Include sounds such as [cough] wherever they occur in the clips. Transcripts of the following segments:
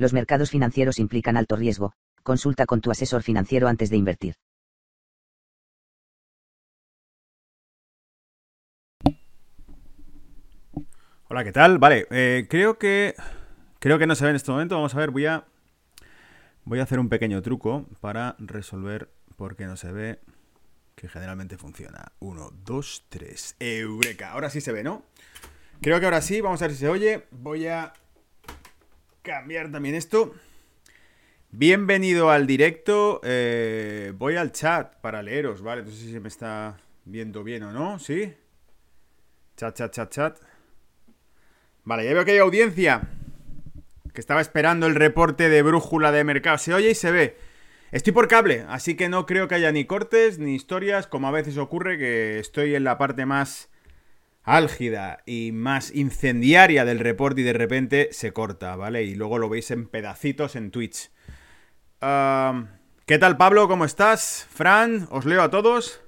Los mercados financieros implican alto riesgo, consulta con tu asesor financiero antes de invertir. Hola, ¿qué tal? Vale, eh, creo que creo que no se ve en este momento. Vamos a ver, voy a voy a hacer un pequeño truco para resolver por qué no se ve, que generalmente funciona. Uno, dos, tres. Eureka. Ahora sí se ve, ¿no? Creo que ahora sí. Vamos a ver si se oye. Voy a cambiar también esto. Bienvenido al directo. Eh, voy al chat para leeros, ¿vale? No sé si se me está viendo bien o no, ¿sí? Chat, chat, chat, chat. Vale, ya veo que hay audiencia. Que estaba esperando el reporte de brújula de mercado. Se oye y se ve. Estoy por cable, así que no creo que haya ni cortes ni historias, como a veces ocurre, que estoy en la parte más álgida y más incendiaria del reporte y de repente se corta, ¿vale? Y luego lo veis en pedacitos en Twitch. ¿Qué tal, Pablo? ¿Cómo estás? Fran, os leo a todos.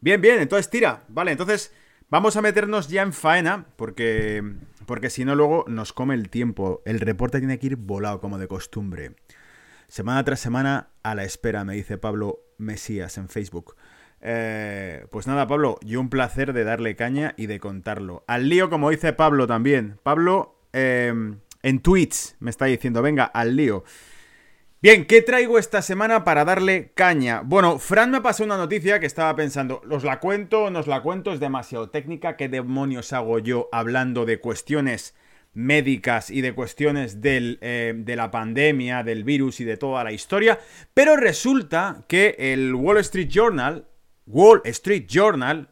Bien, bien, entonces tira. Vale, entonces vamos a meternos ya en faena, porque, porque si no luego nos come el tiempo. El reporte tiene que ir volado como de costumbre. Semana tras semana a la espera, me dice Pablo Mesías en Facebook. Eh, pues nada, Pablo, yo un placer de darle caña y de contarlo. Al lío, como dice Pablo también. Pablo eh, en Twitch me está diciendo, venga, al lío. Bien, ¿qué traigo esta semana para darle caña? Bueno, Fran me pasó una noticia que estaba pensando, ¿os la cuento o no os la cuento? Es demasiado técnica, ¿qué demonios hago yo hablando de cuestiones médicas y de cuestiones del, eh, de la pandemia, del virus y de toda la historia? Pero resulta que el Wall Street Journal, Wall Street Journal,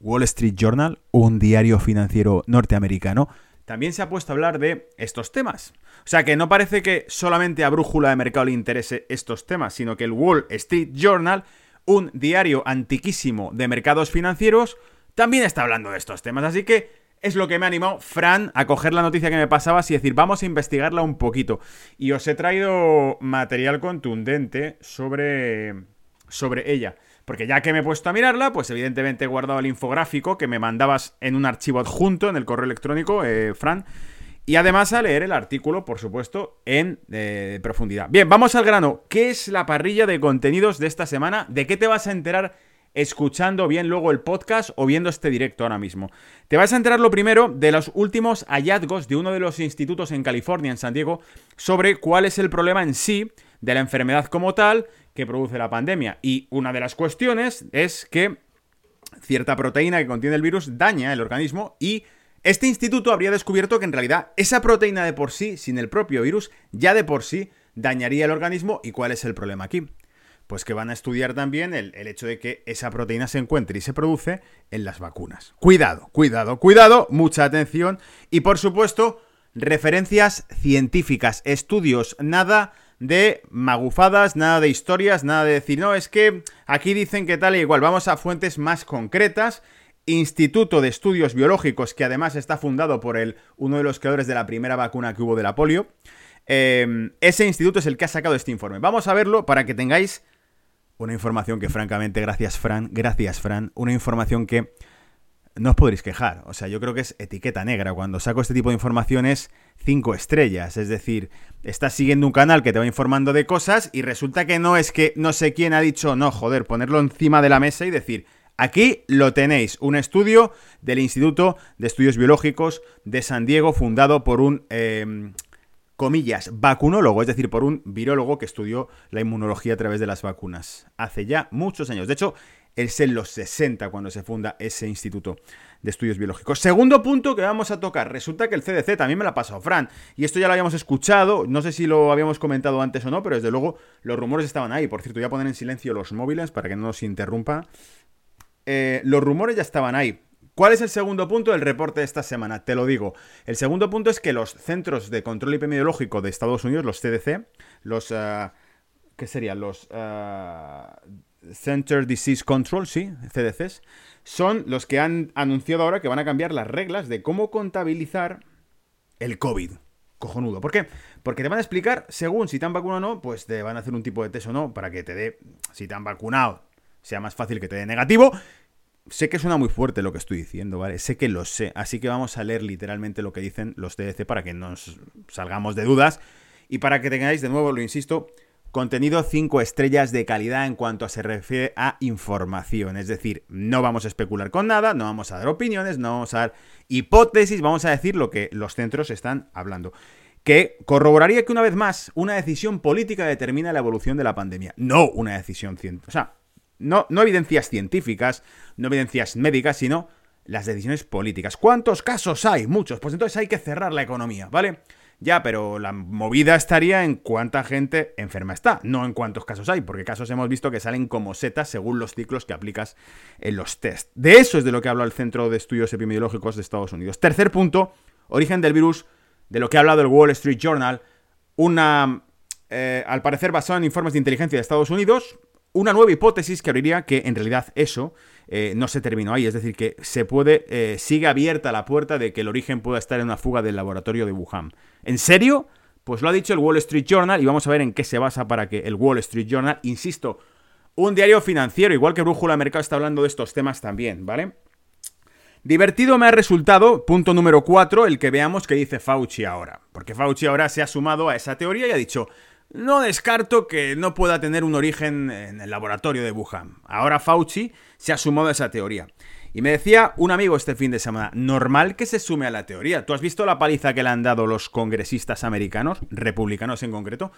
Wall Street Journal, un diario financiero norteamericano, también se ha puesto a hablar de estos temas. O sea que no parece que solamente a Brújula de Mercado le interese estos temas, sino que el Wall Street Journal, un diario antiquísimo de mercados financieros, también está hablando de estos temas. Así que es lo que me ha animado Fran a coger la noticia que me pasabas y decir, vamos a investigarla un poquito. Y os he traído material contundente sobre, sobre ella. Porque ya que me he puesto a mirarla, pues evidentemente he guardado el infográfico que me mandabas en un archivo adjunto en el correo electrónico, eh, Fran. Y además a leer el artículo, por supuesto, en eh, profundidad. Bien, vamos al grano. ¿Qué es la parrilla de contenidos de esta semana? ¿De qué te vas a enterar escuchando bien luego el podcast o viendo este directo ahora mismo? Te vas a enterar lo primero de los últimos hallazgos de uno de los institutos en California, en San Diego, sobre cuál es el problema en sí de la enfermedad como tal que produce la pandemia. Y una de las cuestiones es que cierta proteína que contiene el virus daña el organismo y este instituto habría descubierto que en realidad esa proteína de por sí, sin el propio virus, ya de por sí dañaría el organismo. ¿Y cuál es el problema aquí? Pues que van a estudiar también el, hecho de que esa proteína se encuentre y se produce en las vacunas. Cuidado, cuidado, cuidado, mucha atención. Y por supuesto, referencias científicas, estudios, nada de magufadas, nada de historias, nada de decir, no, es que aquí dicen que tal y igual, vamos a fuentes más concretas. Instituto de Estudios Biológicos, que además está fundado por el, uno de los creadores de la primera vacuna que hubo de la polio. Eh, ese instituto es el que ha sacado este informe. Vamos a verlo para que tengáis una información que francamente, gracias Fran, gracias Fran, una información que no os podréis quejar. O sea, yo creo que es etiqueta negra. Cuando saco este tipo de informaciones, cinco estrellas. Es decir, estás siguiendo un canal que te va informando de cosas y resulta que no es que no sé quién ha dicho, no, joder, ponerlo encima de la mesa y decir, aquí lo tenéis, un estudio del Instituto de Estudios Biológicos de San Diego, fundado por un... Eh, comillas, vacunólogo, es decir, por un virólogo que estudió la inmunología a través de las vacunas. Hace ya muchos años. De hecho, es en los 60 cuando se funda ese Instituto de Estudios Biológicos. Segundo punto que vamos a tocar. Resulta que el CDC también me la pasado Fran. Y esto ya lo habíamos escuchado. No sé si lo habíamos comentado antes o no, pero desde luego los rumores estaban ahí. Por cierto, voy a poner en silencio los móviles para que no nos interrumpa. Eh, los rumores ya estaban ahí. ¿Cuál es el segundo punto del reporte de esta semana? Te lo digo. El segundo punto es que los Centros de Control Epidemiológico de Estados Unidos, los CDC, los... Uh, ¿Qué serían? Los... Uh, Center Disease Control, sí, CDCs, son los que han anunciado ahora que van a cambiar las reglas de cómo contabilizar el COVID. Cojonudo. ¿Por qué? Porque te van a explicar, según si te han vacunado o no, pues te van a hacer un tipo de test o no, para que te dé, si te han vacunado, sea más fácil que te dé negativo. Sé que suena muy fuerte lo que estoy diciendo, ¿vale? Sé que lo sé, así que vamos a leer literalmente lo que dicen los CDC para que nos salgamos de dudas y para que tengáis, de nuevo, lo insisto, Contenido 5 estrellas de calidad en cuanto se refiere a información. Es decir, no vamos a especular con nada, no vamos a dar opiniones, no vamos a dar hipótesis, vamos a decir lo que los centros están hablando. Que corroboraría que una vez más una decisión política determina la evolución de la pandemia, no una decisión científica. O sea, no, no evidencias científicas, no evidencias médicas, sino las decisiones políticas. ¿Cuántos casos hay? Muchos. Pues entonces hay que cerrar la economía, ¿vale? Ya, pero la movida estaría en cuánta gente enferma está, no en cuántos casos hay, porque casos hemos visto que salen como setas según los ciclos que aplicas en los test. De eso es de lo que habla el Centro de Estudios Epidemiológicos de Estados Unidos. Tercer punto, origen del virus, de lo que ha hablado el Wall Street Journal, una, eh, al parecer basado en informes de inteligencia de Estados Unidos, una nueva hipótesis que abriría que en realidad eso eh, no se terminó ahí. Es decir, que se puede, eh, sigue abierta la puerta de que el origen pueda estar en una fuga del laboratorio de Wuhan. ¿En serio? Pues lo ha dicho el Wall Street Journal y vamos a ver en qué se basa para que el Wall Street Journal, insisto, un diario financiero, igual que Brújula Mercado está hablando de estos temas también, ¿vale? Divertido me ha resultado, punto número 4, el que veamos qué dice Fauci ahora. Porque Fauci ahora se ha sumado a esa teoría y ha dicho, no descarto que no pueda tener un origen en el laboratorio de Wuhan. Ahora Fauci se ha sumado a esa teoría. Y me decía un amigo este fin de semana, normal que se sume a la teoría. ¿Tú has visto la paliza que le han dado los congresistas americanos, republicanos en concreto?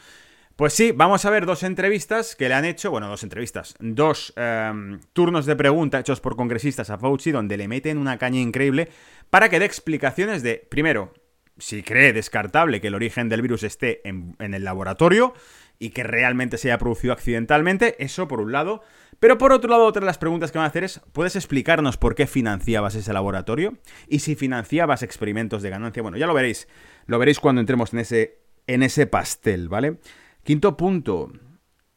Pues sí, vamos a ver dos entrevistas que le han hecho, bueno, dos entrevistas, dos em, turnos de pregunta hechos por congresistas a Fauci, donde le meten una caña increíble para que dé explicaciones de, primero, si cree descartable que el origen del virus esté en, el laboratorio y que realmente se haya producido accidentalmente, eso por un lado. Pero por otro lado, otra de las preguntas que van a hacer es, ¿puedes explicarnos por qué financiabas ese laboratorio? Y si financiabas experimentos de ganancia, bueno, ya lo veréis, lo veréis cuando entremos en ese, en ese pastel, ¿vale? Quinto punto,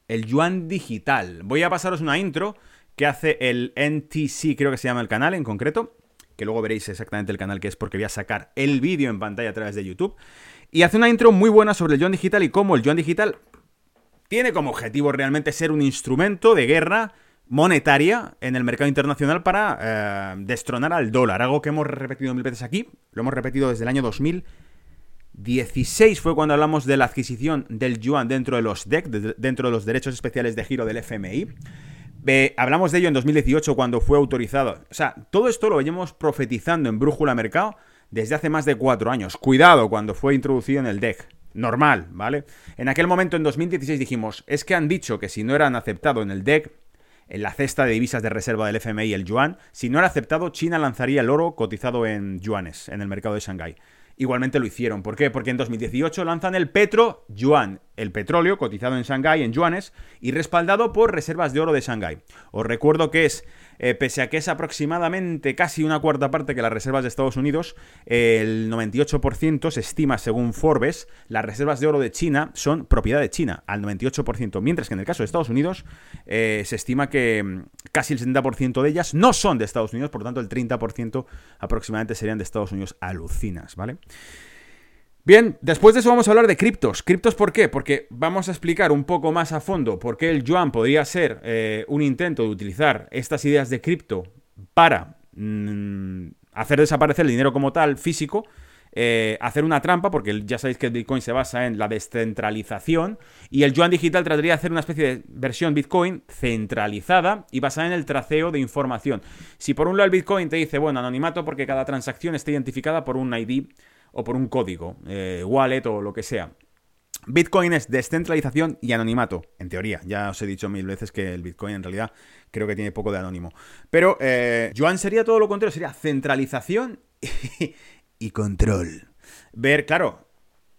el yuan digital. Voy a pasaros una intro que hace el NTC, creo que se llama el canal en concreto, que luego veréis exactamente el canal que es porque voy a sacar el vídeo en pantalla a través de YouTube. Y hace una intro muy buena sobre el yuan digital y cómo el yuan digital tiene como objetivo realmente ser un instrumento de guerra monetaria en el mercado internacional para eh, destronar al dólar. Algo que hemos repetido mil veces aquí, lo hemos repetido desde el año 2016 fue cuando hablamos de la adquisición del yuan dentro de los DEC, dentro de los derechos especiales de giro del FMI. Hablamos de ello en 2018 cuando fue autorizado. O sea, todo esto lo veníamos profetizando en Brújula Mercado desde hace más de cuatro años. Cuidado cuando fue introducido en el DEC normal, ¿vale? En aquel momento, en 2016, dijimos, es que han dicho que si no eran aceptados en el DEC, en la cesta de divisas de reserva del FMI, el yuan, si no era aceptado, China lanzaría el oro cotizado en yuanes en el mercado de Shanghái. Igualmente lo hicieron. ¿Por qué? Porque en 2018 lanzan el Petro Yuan, el petróleo cotizado en Shanghái en yuanes y respaldado por reservas de oro de Shanghái. Os recuerdo que es eh, pese a que es aproximadamente casi una cuarta parte que las reservas de Estados Unidos, el 98% se estima, según Forbes, las reservas de oro de China son propiedad de China, al 98%, mientras que en el caso de Estados Unidos eh, se estima que mm, casi el 70% de ellas no son de Estados Unidos, por lo tanto el 30% aproximadamente serían de Estados Unidos. Alucinas, ¿vale? Bien, después de eso vamos a hablar de criptos. ¿Criptos por qué? Porque vamos a explicar un poco más a fondo por qué el yuan podría ser eh, un intento de utilizar estas ideas de cripto para mm, hacer desaparecer el dinero como tal, físico, eh, hacer una trampa, porque ya sabéis que el Bitcoin se basa en la descentralización, y el yuan digital trataría de hacer una especie de versión Bitcoin centralizada y basada en el traceo de información. Si por un lado el Bitcoin te dice, bueno, anonimato porque cada transacción está identificada por un ID o por un código, eh, wallet o lo que sea. Bitcoin es descentralización y anonimato, en teoría. Ya os he dicho mil veces que el Bitcoin en realidad creo que tiene poco de anónimo. Pero eh, Yuan sería todo lo contrario, sería centralización [laughs] y control. Ver, claro,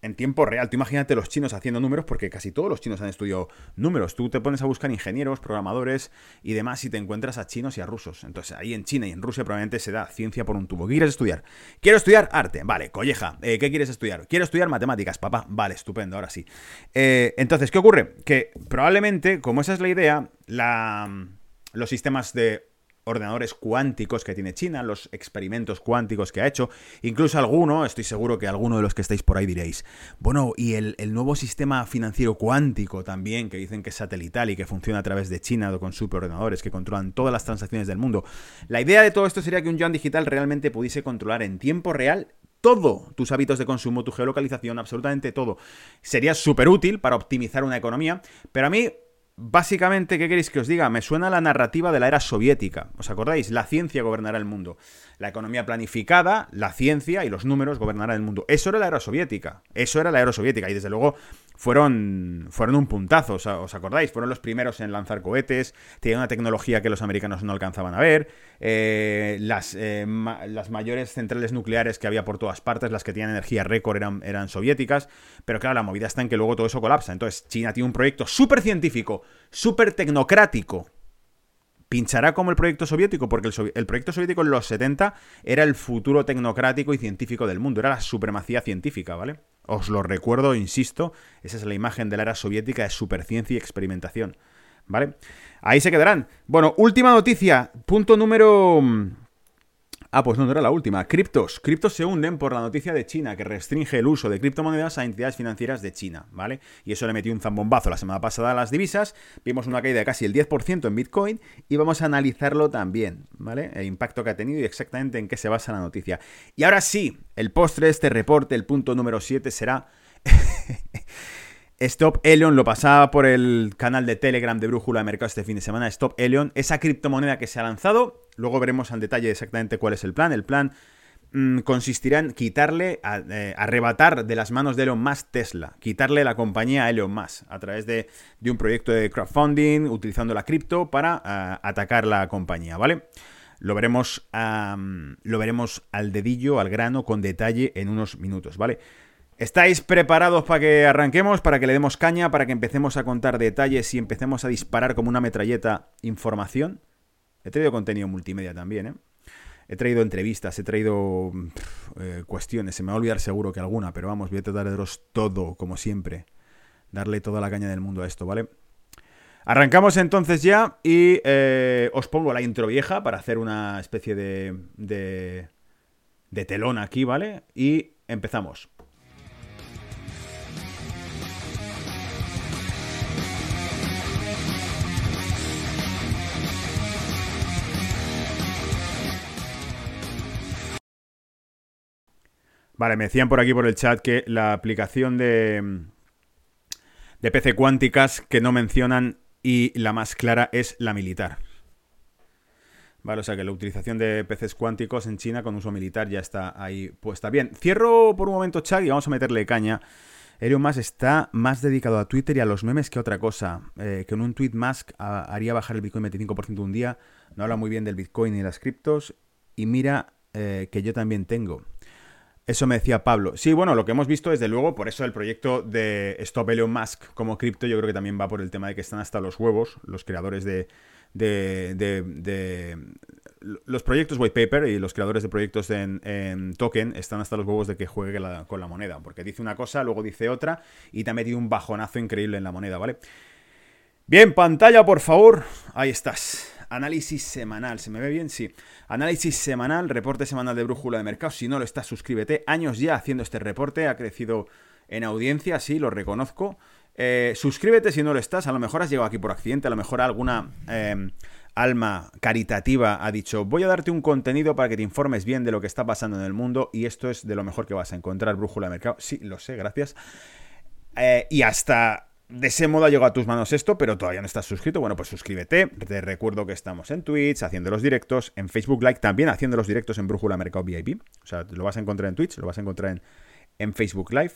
en tiempo real. Tú imagínate los chinos haciendo números, porque casi todos los chinos han estudiado números. Tú te pones a buscar ingenieros, programadores y demás y te encuentras a chinos y a rusos. Entonces ahí en China y en Rusia probablemente se da ciencia por un tubo. ¿Qué quieres estudiar? Quiero estudiar arte. Vale, colleja. Eh, ¿Qué quieres estudiar? Quiero estudiar matemáticas, papá. Vale, estupendo, ahora sí. Eh, entonces, ¿qué ocurre? Que probablemente, como esa es la idea, la, los sistemas de ordenadores cuánticos que tiene China, los experimentos cuánticos que ha hecho, incluso alguno, estoy seguro que alguno de los que estáis por ahí diréis, bueno, y el, nuevo sistema financiero cuántico también, que dicen que es satelital y que funciona a través de China con superordenadores que controlan todas las transacciones del mundo. La idea de todo esto sería que un yuan digital realmente pudiese controlar en tiempo real todo tus hábitos de consumo, tu geolocalización, absolutamente todo. Sería súper útil para optimizar una economía, pero a mí Básicamente, ¿qué queréis que os diga? Me suena la narrativa de la era soviética. ¿Os acordáis? La ciencia gobernará el mundo. La economía planificada, la ciencia y los números gobernarán el mundo. Eso era la era soviética. Eso era la era soviética. Y desde luego fueron, fueron un puntazo, ¿os acordáis? Fueron los primeros en lanzar cohetes, tenían una tecnología que los americanos no alcanzaban a ver, eh, las, eh, las mayores centrales nucleares que había por todas partes, las que tenían energía récord eran, eran soviéticas, pero claro, la movida está en que luego todo eso colapsa. Entonces China tiene un proyecto súper científico, súper tecnocrático, pinchará como el proyecto soviético, porque el, el, proyecto soviético en los 70 era el futuro tecnocrático y científico del mundo, era la supremacía científica, ¿vale? Os lo recuerdo, insisto, esa es la imagen de la era soviética de superciencia y experimentación. ¿Vale? Ahí se quedarán. Bueno, última noticia. Punto número Ah, pues no, no era la última. Criptos. Criptos se hunden por la noticia de China que restringe el uso de criptomonedas a entidades financieras de China, ¿vale? Y eso le metió un zambombazo la semana pasada a las divisas. Vimos una caída de casi el 10% en Bitcoin y vamos a analizarlo también, ¿vale? El impacto que ha tenido y exactamente en qué se basa la noticia. Y ahora sí, el postre de este reporte, el punto número 7 será... [laughs] Stop Elion lo pasaba por el canal de Telegram de Brújula de Mercado este fin de semana. Stop Elion, esa criptomoneda que se ha lanzado. Luego veremos al detalle exactamente cuál es el plan. El plan mm, consistirá en quitarle, eh, arrebatar de las manos de Elon Musk Tesla, quitarle la compañía a Elon Musk a través de, un proyecto de crowdfunding utilizando la cripto para eh, atacar la compañía, ¿vale? Lo veremos, lo veremos al dedillo, al grano, con detalle en unos minutos, ¿vale? ¿Estáis preparados para que arranquemos, para que le demos caña, para que empecemos a contar detalles y empecemos a disparar como una metralleta información? He traído contenido multimedia también, ¿eh? He traído entrevistas, he traído eh, cuestiones, se me va a olvidar seguro que alguna, pero vamos, voy a tratar de daros todo, como siempre. Darle toda la caña del mundo a esto, ¿vale? Arrancamos entonces ya y eh, os pongo la intro vieja para hacer una especie de, de, de telón aquí, ¿vale? Y empezamos. Vale, me decían por aquí por el chat que la aplicación de, de PC cuánticas que no mencionan y la más clara es la militar. Vale, o sea que la utilización de PCs cuánticos en China con uso militar ya está ahí puesta. Bien, cierro por un momento chat y vamos a meterle caña. Elon Musk está más dedicado a Twitter y a los memes que otra cosa. Eh, que en un tweet Musk haría bajar el Bitcoin 25% un día. No habla muy bien del Bitcoin y las criptos. Y mira eh, que yo también tengo. Eso me decía Pablo. Sí, bueno, lo que hemos visto desde luego, por eso el proyecto de Stop Elon Musk como cripto, yo creo que también va por el tema de que están hasta los huevos, los creadores de, de, de, los proyectos white paper y los creadores de proyectos en, token están hasta los huevos de que juegue con la moneda, porque dice una cosa, luego dice otra y te ha metido un bajonazo increíble en la moneda, ¿vale? Bien, pantalla, por favor. Ahí estás. Análisis semanal. ¿Se me ve bien? Sí. Análisis semanal, reporte semanal de brújula de mercado. Si no lo estás, suscríbete. Años ya haciendo este reporte. Ha crecido en audiencia, sí, lo reconozco. Eh, suscríbete si no lo estás. A lo mejor has llegado aquí por accidente. A lo mejor alguna em, alma caritativa ha dicho: Voy a darte un contenido para que te informes bien de lo que está pasando en el mundo. Y esto es de lo mejor que vas a encontrar, brújula de mercado. Sí, lo sé, gracias. Eh, y hasta de ese modo llegado a tus manos esto, pero todavía no estás suscrito. Bueno, pues suscríbete. Te recuerdo que estamos en Twitch haciendo los directos, en Facebook Live también haciendo los directos en Brújula Mercado VIP. O sea, lo vas a encontrar en Twitch, lo vas a encontrar en, Facebook Live.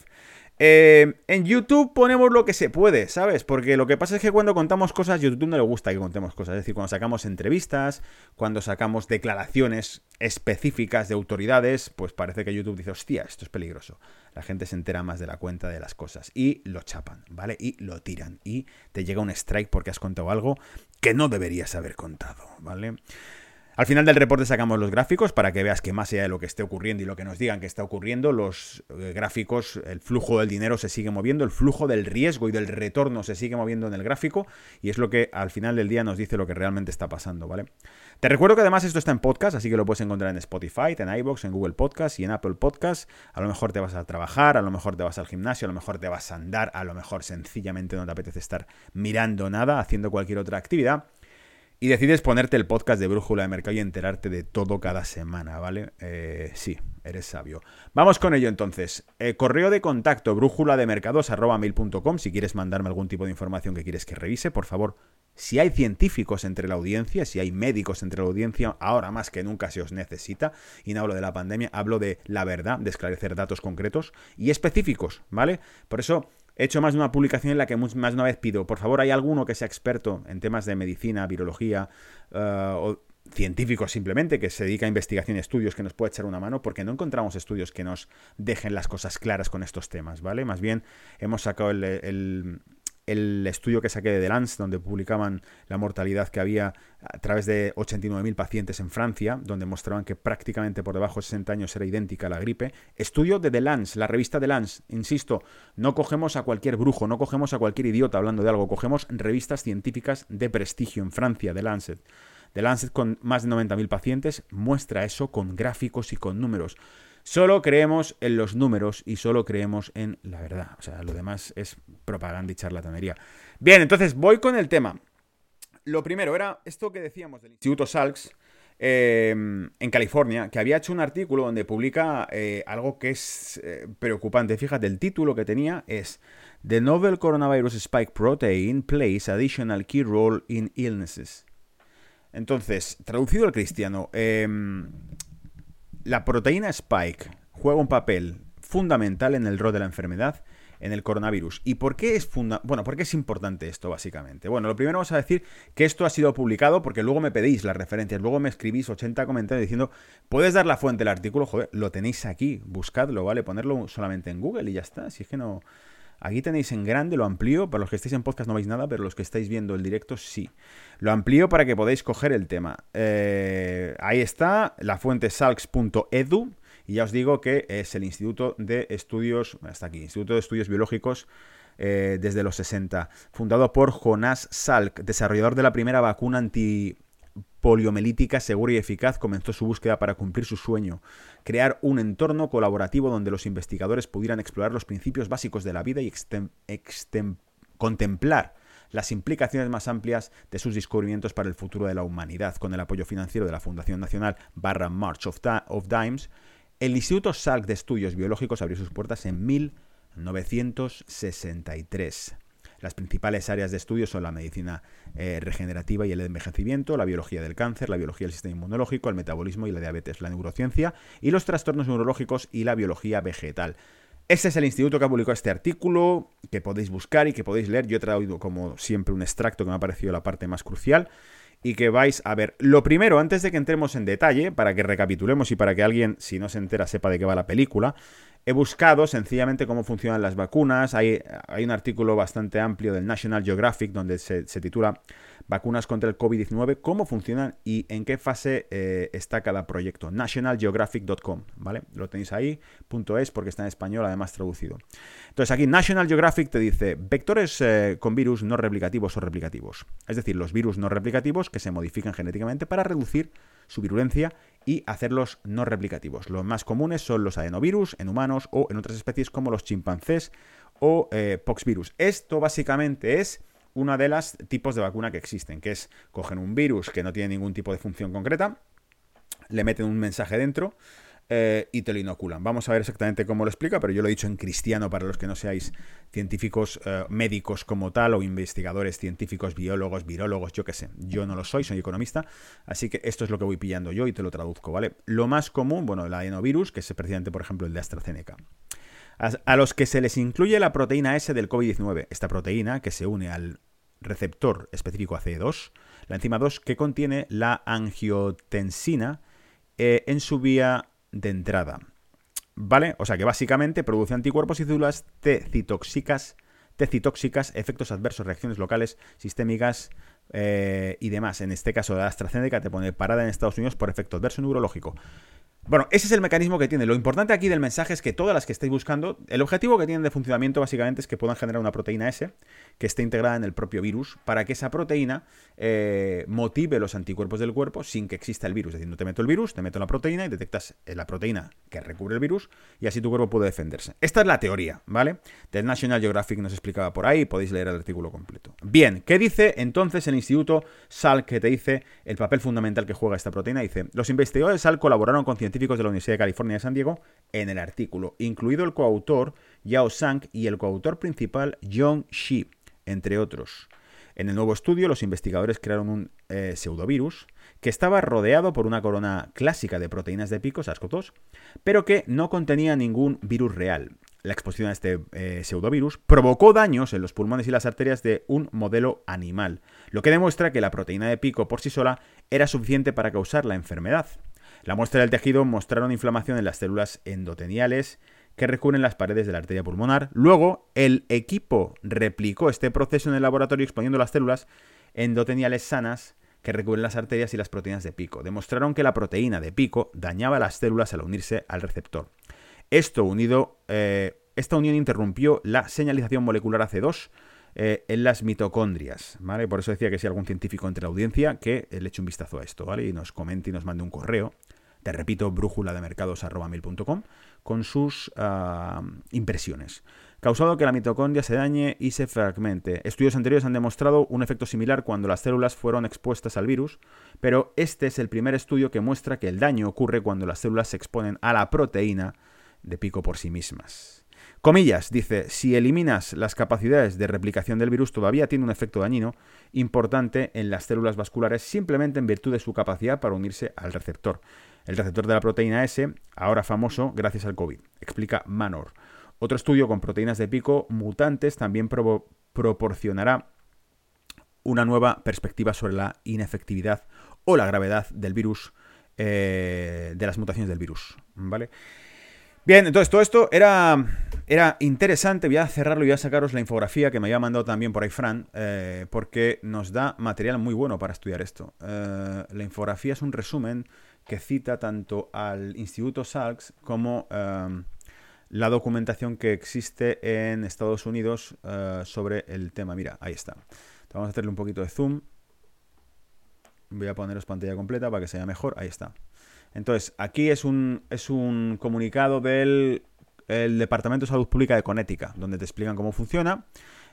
Eh, en YouTube ponemos lo que se puede, ¿sabes? Porque lo que pasa es que cuando contamos cosas, YouTube no le gusta que contemos cosas. Es decir, cuando sacamos entrevistas, cuando sacamos declaraciones específicas de autoridades, pues parece que YouTube dice, hostia, esto es peligroso. La gente se entera más de la cuenta de las cosas y lo chapan, ¿vale? Y lo tiran y te llega un strike porque has contado algo que no deberías haber contado, ¿vale? Al final del reporte sacamos los gráficos para que veas que más allá de lo que esté ocurriendo y lo que nos digan que está ocurriendo, los eh, gráficos, el flujo del dinero se sigue moviendo, el flujo del riesgo y del retorno se sigue moviendo en el gráfico y es lo que al final del día nos dice lo que realmente está pasando, ¿vale? Te recuerdo que además esto está en podcast, así que lo puedes encontrar en Spotify, en iBox, en Google Podcast y en Apple Podcast. A lo mejor te vas a trabajar, a lo mejor te vas al gimnasio, a lo mejor te vas a andar, a lo mejor sencillamente no te apetece estar mirando nada, haciendo cualquier otra actividad y decides ponerte el podcast de Brújula de Mercado y enterarte de todo cada semana, ¿vale? Eh, sí, eres sabio. Vamos con ello entonces. Eh, correo de contacto brújula de mercados mail.com si quieres mandarme algún tipo de información que quieres que revise, por favor. Si hay científicos entre la audiencia, si hay médicos entre la audiencia, ahora más que nunca se os necesita. Y no hablo de la pandemia, hablo de la verdad, de esclarecer datos concretos y específicos, ¿vale? Por eso He hecho más de una publicación en la que más de una vez pido, por favor, ¿hay alguno que sea experto en temas de medicina, virología eh, o científicos simplemente, que se dedica a investigación y estudios, que nos pueda echar una mano? Porque no encontramos estudios que nos dejen las cosas claras con estos temas, ¿vale? Más bien hemos sacado el estudio que saqué de The Lance, donde publicaban la mortalidad que había a través de 89.000 pacientes en Francia, donde mostraban que prácticamente por debajo de 60 años era idéntica a la gripe. Estudio de The Lance, la revista The Lance. Insisto, no cogemos a cualquier brujo, no cogemos a cualquier idiota hablando de algo, cogemos revistas científicas de prestigio en Francia, The Lancet. The Lancet con más de 90.000 pacientes muestra eso con gráficos y con números. Solo creemos en los números y solo creemos en la verdad. O sea, lo demás es propaganda y charlatanería. Bien, entonces voy con el tema. Lo primero era esto que decíamos del Instituto Salks eh, en California, que había hecho un artículo donde publica eh, algo que es eh, preocupante. Fíjate, el título que tenía es The Novel Coronavirus Spike Protein Plays Additional Key Role in Illnesses. Entonces, traducido al cristiano, la proteína Spike juega un papel fundamental en el rol de la enfermedad en el coronavirus. ¿Y por qué es bueno, por qué es importante esto básicamente? Bueno, lo primero vamos a decir que esto ha sido publicado porque luego me pedís las referencias, luego me escribís 80 comentarios diciendo, "¿Puedes dar la fuente del artículo?" Joder, lo tenéis aquí, buscadlo, ¿vale? Ponerlo solamente en Google y ya está, si es que no Aquí tenéis en grande, lo amplío. Para los que estáis en podcast no veis nada, pero los que estáis viendo el directo sí. Lo amplío para que podáis coger el tema. Eh, ahí está, la fuente salks.edu. Y ya os digo que es el Instituto de Estudios, hasta aquí, Instituto de Estudios Biológicos eh, desde los 60, fundado por Jonas Salk, desarrollador de la primera vacuna anti poliomelítica segura y eficaz, comenzó su búsqueda para cumplir su sueño, crear un entorno colaborativo donde los investigadores pudieran explorar los principios básicos de la vida y contemplar las implicaciones más amplias de sus descubrimientos para el futuro de la humanidad. Con el apoyo financiero de la Fundación Nacional barra March of, of Dimes, el Instituto Salk de Estudios Biológicos abrió sus puertas en 1963. Las principales áreas de estudio son la medicina eh, regenerativa y el envejecimiento, la biología del cáncer, la biología del sistema inmunológico, el metabolismo y la diabetes, la neurociencia y los trastornos neurológicos y la biología vegetal. Ese es el instituto que ha publicado este artículo, que podéis buscar y que podéis leer. Yo he traído, como siempre, un extracto que me ha parecido la parte más crucial y que vais a ver. Lo primero, antes de que entremos en detalle, para que recapitulemos y para que alguien, si no se entera, sepa de qué va la película, He buscado sencillamente cómo funcionan las vacunas. Hay, un artículo bastante amplio del National Geographic donde se, titula Vacunas contra el COVID-19, cómo funcionan y en qué fase eh, está cada proyecto. nationalgeographic.com, ¿vale? Lo tenéis ahí, punto es, porque está en español, además traducido. Entonces aquí National Geographic te dice vectores eh, con virus no replicativos o replicativos. Es decir, los virus no replicativos que se modifican genéticamente para reducir su virulencia y hacerlos no replicativos. Los más comunes son los adenovirus en humanos o en otras especies como los chimpancés o eh, poxvirus. Esto básicamente es una de las tipos de vacuna que existen, que es cogen un virus que no tiene ningún tipo de función concreta, le meten un mensaje dentro, eh, y te lo inoculan. Vamos a ver exactamente cómo lo explica, pero yo lo he dicho en cristiano para los que no seáis científicos eh, médicos como tal o investigadores científicos, biólogos, virólogos, yo qué sé. Yo no lo soy, soy economista, así que esto es lo que voy pillando yo y te lo traduzco, ¿vale? Lo más común, bueno, el adenovirus, que es precisamente, por ejemplo, el de AstraZeneca. a, los que se les incluye la proteína S del COVID-19. Esta proteína que se une al receptor específico ACE2, la enzima 2 que contiene la angiotensina eh, en su vía de entrada. ¿Vale? O sea que básicamente produce anticuerpos y células T T citóxicas, efectos adversos, reacciones locales, sistémicas eh, y demás. En este caso, la AstraZeneca te pone parada en Estados Unidos por efecto adverso neurológico. Bueno, ese es el mecanismo que tiene. Lo importante aquí del mensaje es que todas las que estéis buscando, el objetivo que tienen de funcionamiento básicamente es que puedan generar una proteína S que esté integrada en el propio virus para que esa proteína eh, motive los anticuerpos del cuerpo sin que exista el virus. Es decir, no te meto el virus, te meto la proteína y detectas eh, la proteína que recubre el virus y así tu cuerpo puede defenderse. Esta es la teoría, ¿vale? Del National Geographic nos explicaba por ahí, podéis leer el artículo completo. Bien, ¿qué dice entonces el Instituto SAL que te dice el papel fundamental que juega esta proteína? Dice, los investigadores SAL colaboraron con científicos de la Universidad de California de San Diego en el artículo, incluido el coautor Yao Zhang y el coautor principal John Shi, entre otros. En el nuevo estudio, los investigadores crearon un eh, pseudovirus que estaba rodeado por una corona clásica de proteínas de pico, SARS-CoV-2, pero que no contenía ningún virus real. La exposición a este eh, pseudovirus provocó daños en los pulmones y las arterias de un modelo animal, lo que demuestra que la proteína de pico por sí sola era suficiente para causar la enfermedad. La muestra del tejido mostraron inflamación en las células endoteniales que recubren las paredes de la arteria pulmonar. Luego, el equipo replicó este proceso en el laboratorio exponiendo las células endoteniales sanas que recubren las arterias y las proteínas de pico. Demostraron que la proteína de pico dañaba las células al unirse al receptor. Esto unido, eh, esta unión interrumpió la señalización molecular AC2 eh, en las mitocondrias, ¿vale? Por eso decía que si algún científico entre la audiencia que le eche un vistazo a esto, ¿vale? Y nos comente y nos mande un correo te repito, brújula de mercados con sus ah, impresiones. Causado que la mitocondria se dañe y se fragmente. Estudios anteriores han demostrado un efecto similar cuando las células fueron expuestas al virus, pero este es el primer estudio que muestra que el daño ocurre cuando las células se exponen a la proteína de pico por sí mismas. Comillas, dice, si eliminas las capacidades de replicación del virus todavía tiene un efecto dañino importante en las células vasculares simplemente en virtud de su capacidad para unirse al receptor el receptor de la proteína S, ahora famoso gracias al COVID, explica Manor. Otro estudio con proteínas de pico mutantes también proporcionará una nueva perspectiva sobre la inefectividad o la gravedad del virus, eh, de las mutaciones del virus. ¿Vale? Bien, entonces todo esto era, era interesante. Voy a cerrarlo y voy a sacaros la infografía que me había mandado también por ahí Fran, eh, porque nos da material muy bueno para estudiar esto. Eh, la infografía es un resumen que cita tanto al Instituto Salks como em, la documentación que existe en Estados Unidos eh, sobre el tema. Mira, ahí está. Vamos a hacerle un poquito de zoom. Voy a poneros pantalla completa para que se vea mejor. Ahí está. Entonces, aquí es un, es un comunicado del Departamento de Salud Pública de Connecticut, donde te explican cómo funciona.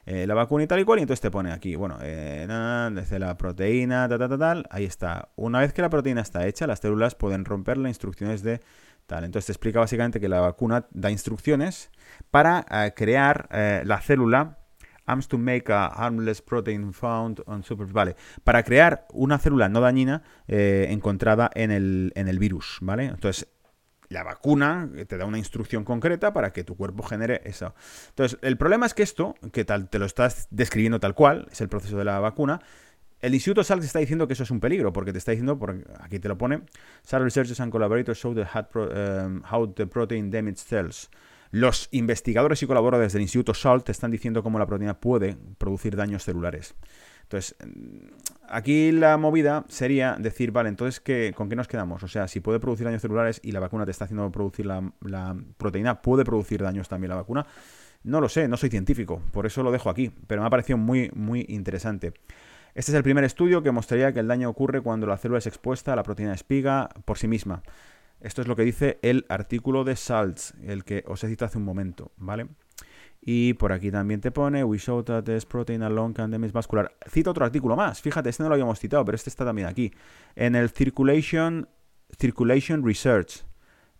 Eh, la vacuna y tal y cual, y entonces te pone aquí, bueno, eh, desde la proteína, tal, tal, tal, ahí está. Una vez que la proteína está hecha, las células pueden romper las instrucciones de tal. Entonces te explica básicamente que la vacuna da instrucciones para eh, crear la célula aims to make a harmless protein found on super... Vale, para crear una célula no dañina encontrada en el, en el virus, ¿vale? Entonces, la vacuna te da una instrucción concreta para que tu cuerpo genere eso. Entonces, el problema es que esto, que tal, te lo estás describiendo tal cual, es el proceso de la vacuna, el Instituto Salk está diciendo que eso es un peligro, porque te está diciendo, porque aquí te lo pone, Some researchers and collaborators show um, how the protein damage cells. Los investigadores y colaboradores del Instituto Salt te están diciendo cómo la proteína puede producir daños celulares. Entonces, aquí la movida sería decir, vale, entonces, ¿qué, ¿con qué nos quedamos? O sea, si puede producir daños celulares y la vacuna te está haciendo producir la, proteína, ¿puede producir daños también la vacuna? No lo sé, no soy científico, por eso lo dejo aquí, pero me ha parecido muy, muy interesante. Este es el primer estudio que mostraría que el daño ocurre cuando la célula es expuesta a la proteína espiga por sí misma. Esto es lo que dice el artículo de Salts, el que os he citado hace un momento, ¿vale? Y por aquí también te pone, we show that this protein alone can damage vascular. Cita otro artículo más. Fíjate, este no lo habíamos citado, pero este está también aquí. En el Circulation, Circulation Research,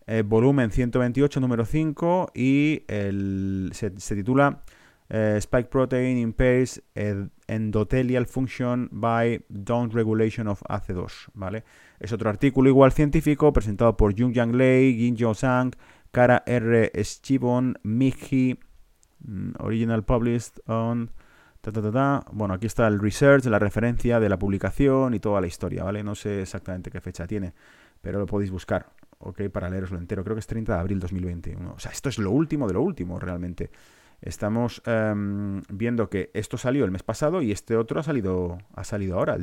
eh, volumen 128, número 5, y el, se, titula eh, Spike Protein Impairs Endothelial Function by Down Regulation of AC2, ¿vale? Es otro artículo igual científico presentado por Jung Yang Lei, Jin Jo Sang, Cara R. Schibon, Miji, Original Published on... Bueno, aquí está el research, la referencia de la publicación y toda la historia, ¿vale? No sé exactamente qué fecha tiene, pero lo podéis buscar, ¿ok? Para leeroslo entero. Creo que es 30 de abril 2021. O sea, esto es lo último de lo último, realmente. Estamos em, viendo que esto salió el mes pasado y este otro ha salido, ha salido ahora,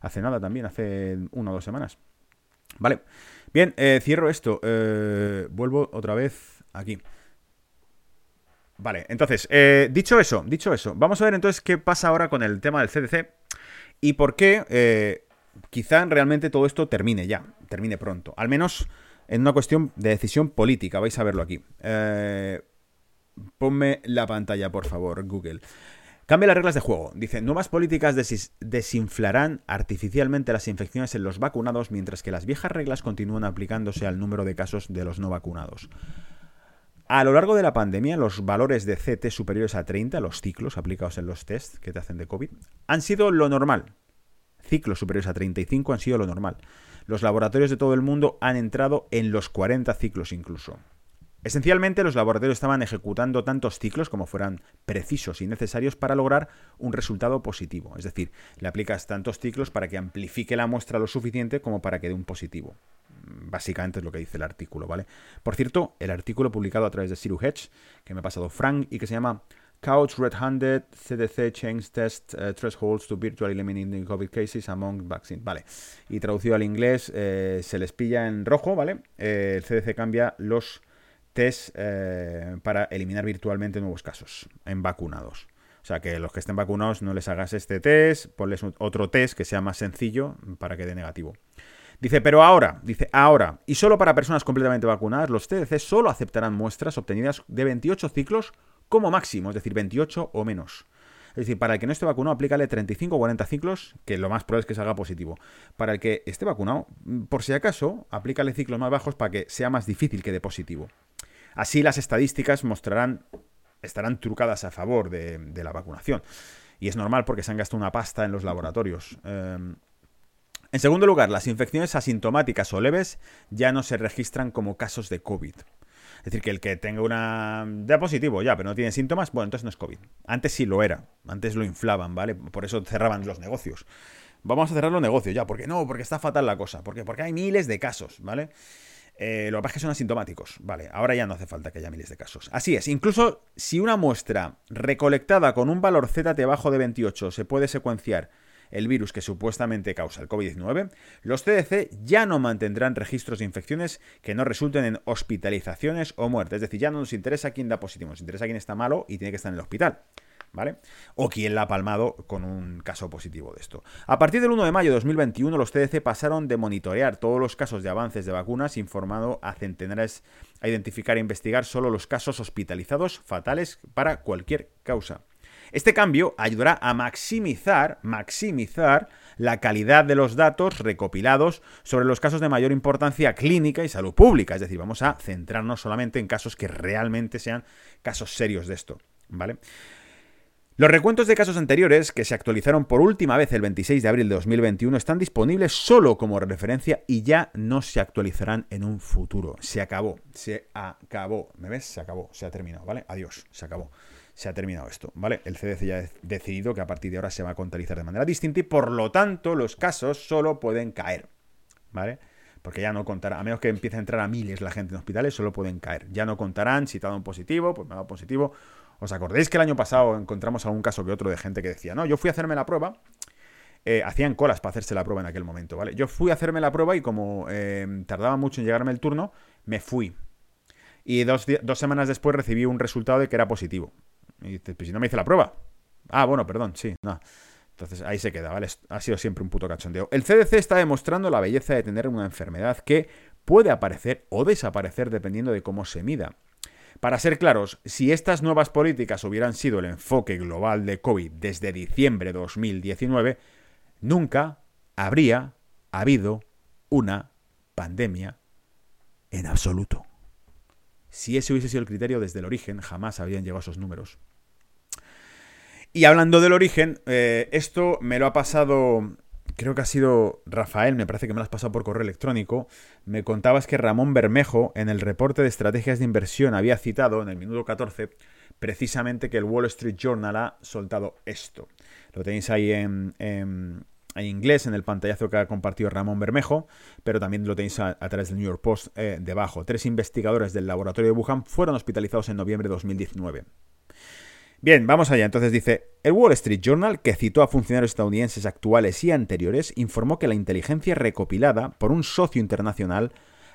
hace nada también, hace una o dos semanas. Vale. Bien, eh, cierro esto. Eh, vuelvo otra vez aquí. Vale, entonces, eh, dicho eso, dicho eso, vamos a ver entonces qué pasa ahora con el tema del CDC y por qué eh, quizá realmente todo esto termine ya, termine pronto. Al menos en una cuestión de decisión política, vais a verlo aquí. Eh, ponme la pantalla, por favor, Google. Cambia las reglas de juego. Dice, nuevas políticas desinflarán artificialmente las infecciones en los vacunados, mientras que las viejas reglas continúan aplicándose al número de casos de los no vacunados. A lo largo de la pandemia, los valores de CT superiores a 30, los ciclos aplicados en los tests que te hacen de COVID, han sido lo normal. Ciclos superiores a 35 han sido lo normal. Los laboratorios de todo el mundo han entrado en los 40 ciclos incluso. Esencialmente, los laboratorios estaban ejecutando tantos ciclos como fueran precisos y necesarios para lograr un resultado positivo. Es decir, le aplicas tantos ciclos para que amplifique la muestra lo suficiente como para que dé un positivo básicamente es lo que dice el artículo, ¿vale? Por cierto, el artículo publicado a través de Siru Hedge, que me ha pasado Frank y que se llama Couch Red-Handed CDC Change Test uh, Thresholds to Virtual Eliminating COVID Cases Among Vaccines. Vale. Y traducido al inglés, eh, se les pilla en rojo, ¿vale? Eh, el CDC cambia los tests eh, para eliminar virtualmente nuevos casos en vacunados. O sea, que los que estén vacunados no les hagas este test, ponles otro test que sea más sencillo para que dé negativo. Dice, pero ahora, dice, ahora, y solo para personas completamente vacunadas, los TDC solo aceptarán muestras obtenidas de 28 ciclos como máximo, es decir, 28 o menos. Es decir, para el que no esté vacunado, aplícale 35 o 40 ciclos, que lo más probable es que salga positivo. Para el que esté vacunado, por si acaso, aplícale ciclos más bajos para que sea más difícil que de positivo. Así las estadísticas mostrarán, estarán trucadas a favor de, la vacunación. Y es normal porque se han gastado una pasta en los laboratorios. Em, en segundo lugar, las infecciones asintomáticas o leves ya no se registran como casos de COVID. Es decir, que el que tenga una... de positivo ya, pero no tiene síntomas, bueno, entonces no es COVID. Antes sí lo era, antes lo inflaban, ¿vale? Por eso cerraban los negocios. Vamos a cerrar los negocios ya, porque no, porque está fatal la cosa, porque, porque hay miles de casos, ¿vale? Eh, lo que pasa es que son asintomáticos, ¿vale? Ahora ya no hace falta que haya miles de casos. Así es, incluso si una muestra recolectada con un valor ZT bajo de 28 se puede secuenciar el virus que supuestamente causa el COVID-19, los CDC ya no mantendrán registros de infecciones que no resulten en hospitalizaciones o muertes. Es decir, ya no nos interesa quién da positivo, nos interesa quién está malo y tiene que estar en el hospital. ¿Vale? O quién la ha palmado con un caso positivo de esto. A partir del 1 de mayo de 2021, los CDC pasaron de monitorear todos los casos de avances de vacunas, informado a centenares, a identificar e investigar solo los casos hospitalizados fatales para cualquier causa. Este cambio ayudará a maximizar, maximizar la calidad de los datos recopilados sobre los casos de mayor importancia clínica y salud pública. Es decir, vamos a centrarnos solamente en casos que realmente sean casos serios de esto. ¿Vale? Los recuentos de casos anteriores, que se actualizaron por última vez el 26 de abril de 2021, están disponibles solo como referencia y ya no se actualizarán en un futuro. Se acabó, se acabó. ¿Me ves? Se acabó, se ha terminado, ¿vale? Adiós, se acabó se ha terminado esto, ¿vale? El CDC ya ha decidido que a partir de ahora se va a contabilizar de manera distinta y por lo tanto los casos solo pueden caer, ¿vale? Porque ya no contará, a menos que empiece a entrar a miles la gente en hospitales, solo pueden caer. Ya no contarán si te dado un positivo, pues me ha dado positivo. ¿Os acordáis que el año pasado encontramos algún caso que otro de gente que decía, no, yo fui a hacerme la prueba, eh, hacían colas para hacerse la prueba en aquel momento, ¿vale? Yo fui a hacerme la prueba y como eh, tardaba mucho en llegarme el turno, me fui. Y dos, dos semanas después recibí un resultado de que era positivo. Y dices, pues si no me hice la prueba. Ah, bueno, perdón, sí, no. Entonces ahí se queda, ¿vale? Ha sido siempre un puto cachondeo. El CDC está demostrando la belleza de tener una enfermedad que puede aparecer o desaparecer dependiendo de cómo se mida. Para ser claros, si estas nuevas políticas hubieran sido el enfoque global de COVID desde diciembre de 2019, nunca habría habido una pandemia en absoluto. Si ese hubiese sido el criterio desde el origen, jamás habrían llegado a esos números. Y hablando del origen, eh, esto me lo ha pasado creo que ha sido Rafael, me parece que me lo has pasado por correo electrónico, me contabas que Ramón Bermejo en el reporte de estrategias de inversión había citado en el minuto 14 precisamente que el Wall Street Journal ha soltado esto. Lo tenéis ahí en, inglés en el pantallazo que ha compartido Ramón Bermejo, pero también lo tenéis a, través del New York Post eh, debajo. Tres investigadores del laboratorio de Wuhan fueron hospitalizados en noviembre de 2019. Bien, vamos allá. Entonces dice, el Wall Street Journal, que citó a funcionarios estadounidenses actuales y anteriores, informó que la inteligencia recopilada por un socio internacional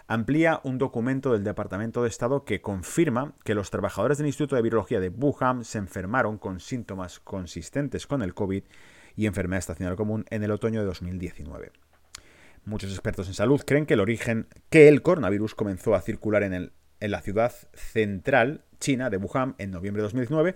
amplía un documento del Departamento de Estado que confirma que los trabajadores del Instituto de Virología de Wuhan se enfermaron con síntomas consistentes con el COVID y enfermedad estacional común en el otoño de 2019. Muchos expertos en salud creen que el origen que el coronavirus comenzó a circular en, el, en la ciudad central china de Wuhan en noviembre de 2019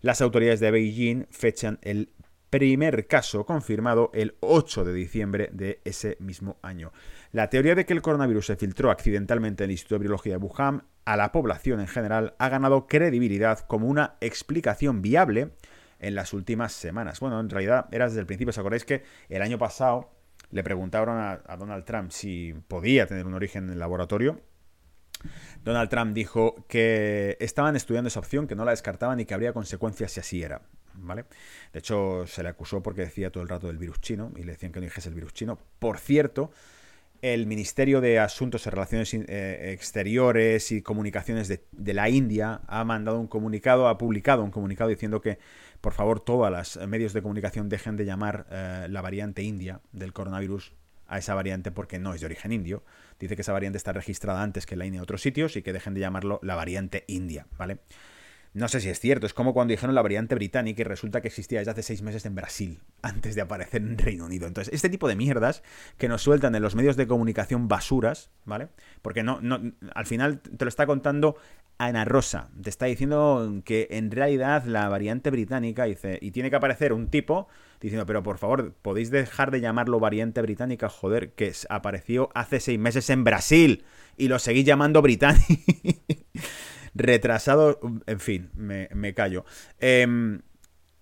las autoridades de Beijing fechan el primer caso confirmado el 8 de diciembre de ese mismo año. La teoría de que el coronavirus se filtró accidentalmente en el Instituto de Biología de Wuhan a la población en general ha ganado credibilidad como una explicación viable en las últimas semanas. Bueno, en realidad era desde el principio. ¿Os acordáis que el año pasado le preguntaron a, Donald Trump si podía tener un origen en el laboratorio? Donald Trump dijo que estaban estudiando esa opción, que no la descartaban y que habría consecuencias si así era. ¿Vale? De hecho, se le acusó porque decía todo el rato del virus chino y le decían que no dijese el virus chino. Por cierto, el Ministerio de Asuntos y Relaciones eh, Exteriores y Comunicaciones de, la India ha mandado un comunicado, ha publicado un comunicado diciendo que, por favor, todos los medios de comunicación dejen de llamar eh, la variante india del coronavirus a esa variante porque no es de origen indio. Dice que esa variante está registrada antes que la India en otros sitios y que dejen de llamarlo la variante india, ¿vale? No sé si es cierto, es como cuando dijeron la variante británica y resulta que existía desde hace seis meses en Brasil, antes de aparecer en Reino Unido. Entonces, este tipo de mierdas que nos sueltan en los medios de comunicación basuras, ¿vale? Porque no, no, al final te lo está contando Ana Rosa, te está diciendo que en realidad la variante británica dice, y tiene que aparecer un tipo diciendo, pero por favor, podéis dejar de llamarlo variante británica, joder, que apareció hace seis meses en Brasil y lo seguís llamando británico. [laughs] Retrasado, en fin, me, callo. Eh,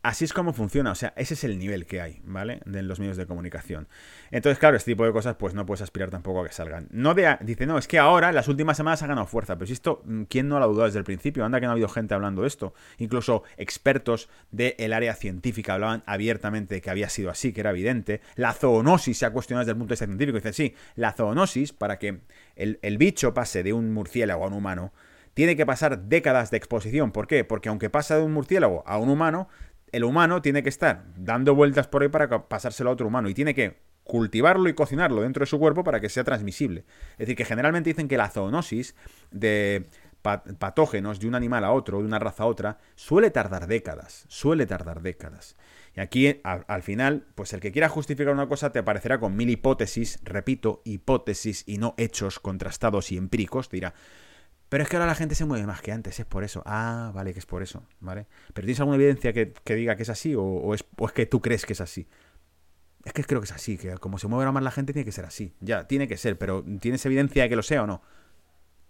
Así es como funciona, o sea, ese es el nivel que hay, ¿vale? De los medios de comunicación. Entonces, claro, este tipo de cosas, pues no puedes aspirar tampoco a que salgan. No de, dice, no, es que ahora, las últimas semanas ha ganado fuerza, pero si esto, mm, ¿quién no lo ha dudado desde el principio? Anda que no ha habido gente hablando de esto. Incluso expertos del área científica hablaban abiertamente de que había sido así, que era evidente. La zoonosis se ha cuestionado desde el punto de vista científico. Dice, sí, la zoonosis, para que el bicho pase de un murciélago a un humano, tiene que pasar décadas de exposición. ¿Por qué? Porque aunque pasa de un murciélago a un humano, el humano tiene que estar dando vueltas por ahí para pasárselo a otro humano y tiene que cultivarlo y cocinarlo dentro de su cuerpo para que sea transmisible. Es decir, que generalmente dicen que la zoonosis de patógenos de un animal a otro, de una raza a otra, suele tardar décadas, suele tardar décadas. Y aquí, al, final, pues el que quiera justificar una cosa te aparecerá con mil hipótesis, repito, hipótesis y no hechos contrastados y empíricos, te dirá, pero es que ahora la gente se mueve más que antes, es por eso. Ah, vale, que es por eso, ¿vale? Pero ¿tienes alguna evidencia que, diga que es así o, es, que tú crees que es así? Es que creo que es así, que como se mueve ahora más la gente tiene que ser así. Ya, tiene que ser, pero ¿tienes evidencia de que lo sea o no?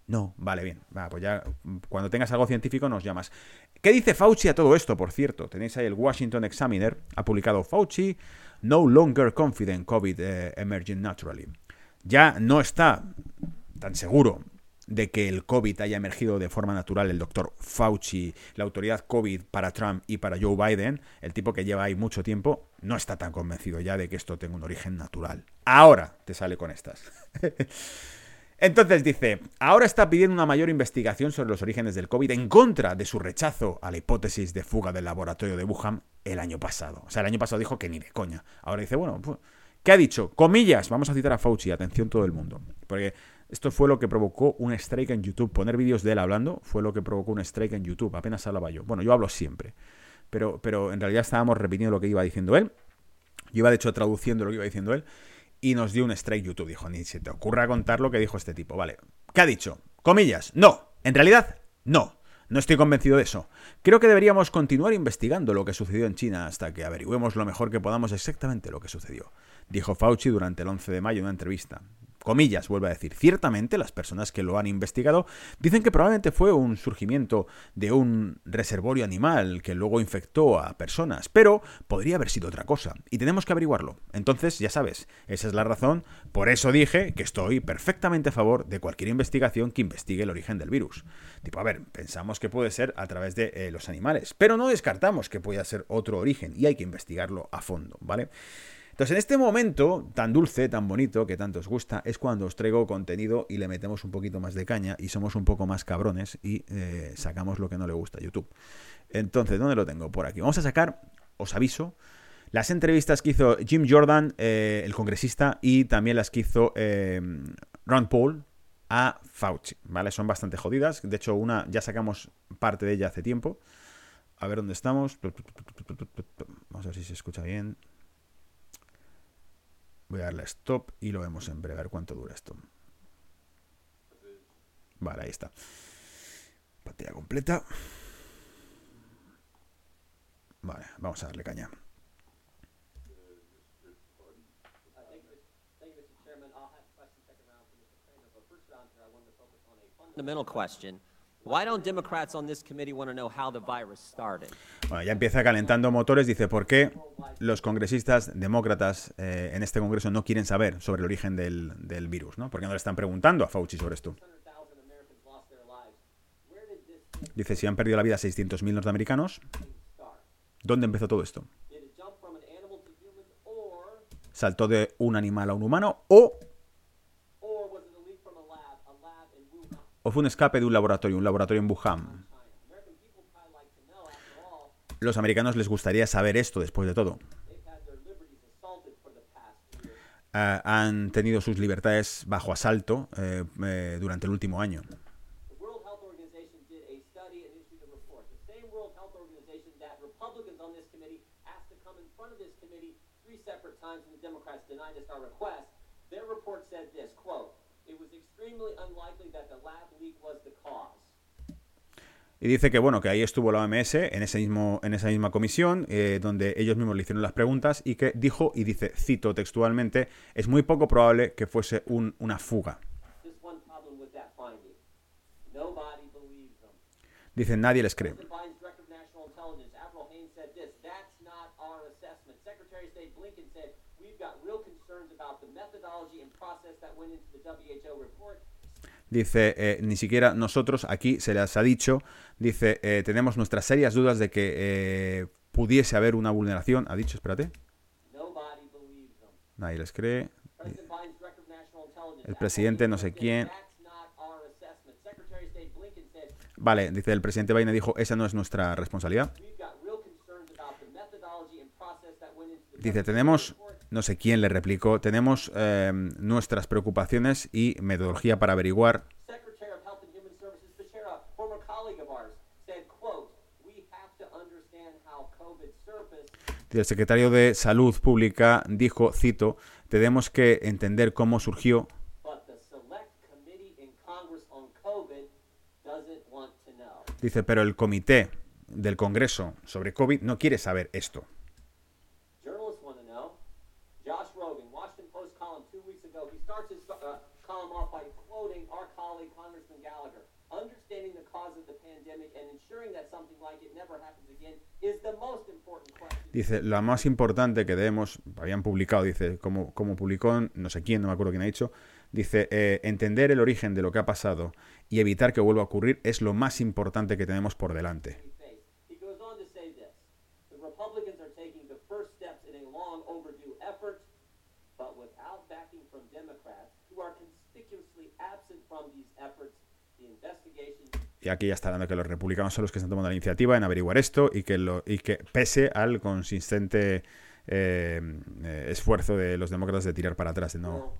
No, vale, bien. Va, pues ya cuando tengas algo científico nos llamas. ¿Qué dice Fauci a todo esto, por cierto? Tenéis ahí el Washington Examiner, ha publicado Fauci, no longer confident COVID eh, emerging naturally. Ya no está tan seguro de que el COVID haya emergido de forma natural el doctor Fauci, la autoridad COVID para Trump y para Joe Biden, el tipo que lleva ahí mucho tiempo, no está tan convencido ya de que esto tenga un origen natural. Ahora te sale con estas. [laughs] Entonces dice, ahora está pidiendo una mayor investigación sobre los orígenes del COVID en contra de su rechazo a la hipótesis de fuga del laboratorio de Wuhan el año pasado. O sea, el año pasado dijo que ni de coña. Ahora dice, bueno, pues, ¿qué ha dicho? Comillas, vamos a citar a Fauci, atención todo el mundo. Porque esto fue lo que provocó un strike en YouTube. Poner vídeos de él hablando fue lo que provocó un strike en YouTube. Apenas hablaba yo. Bueno, yo hablo siempre. Pero, pero en realidad estábamos repitiendo lo que iba diciendo él. Yo iba de hecho traduciendo lo que iba diciendo él. Y nos dio un strike YouTube. Dijo, ni se te ocurra contar lo que dijo este tipo. Vale. ¿Qué ha dicho? Comillas. No. En realidad, no. No estoy convencido de eso. Creo que deberíamos continuar investigando lo que sucedió en China hasta que averigüemos lo mejor que podamos exactamente lo que sucedió, dijo Fauci durante el 11 de mayo en una entrevista comillas, vuelvo a decir, ciertamente las personas que lo han investigado dicen que probablemente fue un surgimiento de un reservorio animal que luego infectó a personas, pero podría haber sido otra cosa, y tenemos que averiguarlo. Entonces, ya sabes, esa es la razón, por eso dije que estoy perfectamente a favor de cualquier investigación que investigue el origen del virus. Tipo, a ver, pensamos que puede ser a través de eh, los animales, pero no descartamos que pueda ser otro origen, y hay que investigarlo a fondo, ¿vale? Entonces, en este momento tan dulce, tan bonito, que tanto os gusta, es cuando os traigo contenido y le metemos un poquito más de caña y somos un poco más cabrones y eh, sacamos lo que no le gusta a YouTube. Entonces, ¿dónde lo tengo? Por aquí. Vamos a sacar, os aviso, las entrevistas que hizo Jim Jordan, eh, el congresista, y también las que hizo eh, Ron Paul a Fauci, ¿vale? Son bastante jodidas. De hecho, una ya sacamos parte de ella hace tiempo. A ver dónde estamos. Vamos a ver si se escucha bien. Voy a darle stop y lo vemos en breve. A ver cuánto dura esto. Vale, ahí está. Pantalla completa. Vale, vamos a darle caña. Fundamental question Why don't Democrats on this committee want to know how the virus started? Bueno, ya empieza calentando motores. Dice, ¿por qué los congresistas demócratas eh, en este congreso no quieren saber sobre el origen del, del virus? ¿no? ¿Por qué no le están preguntando a Fauci sobre esto? Dice, si han perdido la vida 600.000 norteamericanos, ¿dónde empezó todo esto? ¿Saltó de un animal a un humano o o fue un escape de un laboratorio, un laboratorio en Wuhan. Los americanos les gustaría saber esto después de todo. Uh, han tenido sus libertades bajo asalto eh, eh, durante el último año. Their report said this, quote, it was extremely unlikely that the lab y dice que bueno, que ahí estuvo la OMS en, ese mismo, en esa misma comisión, eh, donde ellos mismos le hicieron las preguntas y que dijo, y dice, cito textualmente, es muy poco probable que fuese un, una fuga. Dice, nadie les cree. Dice, eh, ni siquiera nosotros aquí se les ha dicho, dice, eh, tenemos nuestras serias dudas de que eh, pudiese haber una vulneración. Ha dicho, espérate. Nadie les cree. El presidente no sé quién. Vale, dice el presidente Biden dijo, esa no es nuestra responsabilidad. Dice, tenemos no sé quién le replicó, tenemos eh, nuestras preocupaciones y metodología para averiguar. El secretario de Salud Pública dijo, cito, tenemos que entender cómo surgió. Dice, pero el comité del Congreso sobre COVID no quiere saber esto. Dice, la más importante que debemos, habían publicado, dice, como, como publicó no sé quién, no me acuerdo quién ha dicho, dice, eh, entender el origen de lo que ha pasado y evitar que vuelva a ocurrir es lo más importante que tenemos por delante. Y aquí ya está dando que los republicanos son los que están tomando la iniciativa en averiguar esto y que, lo, y que pese al consistente eh, eh, esfuerzo de los demócratas de tirar para atrás, de no...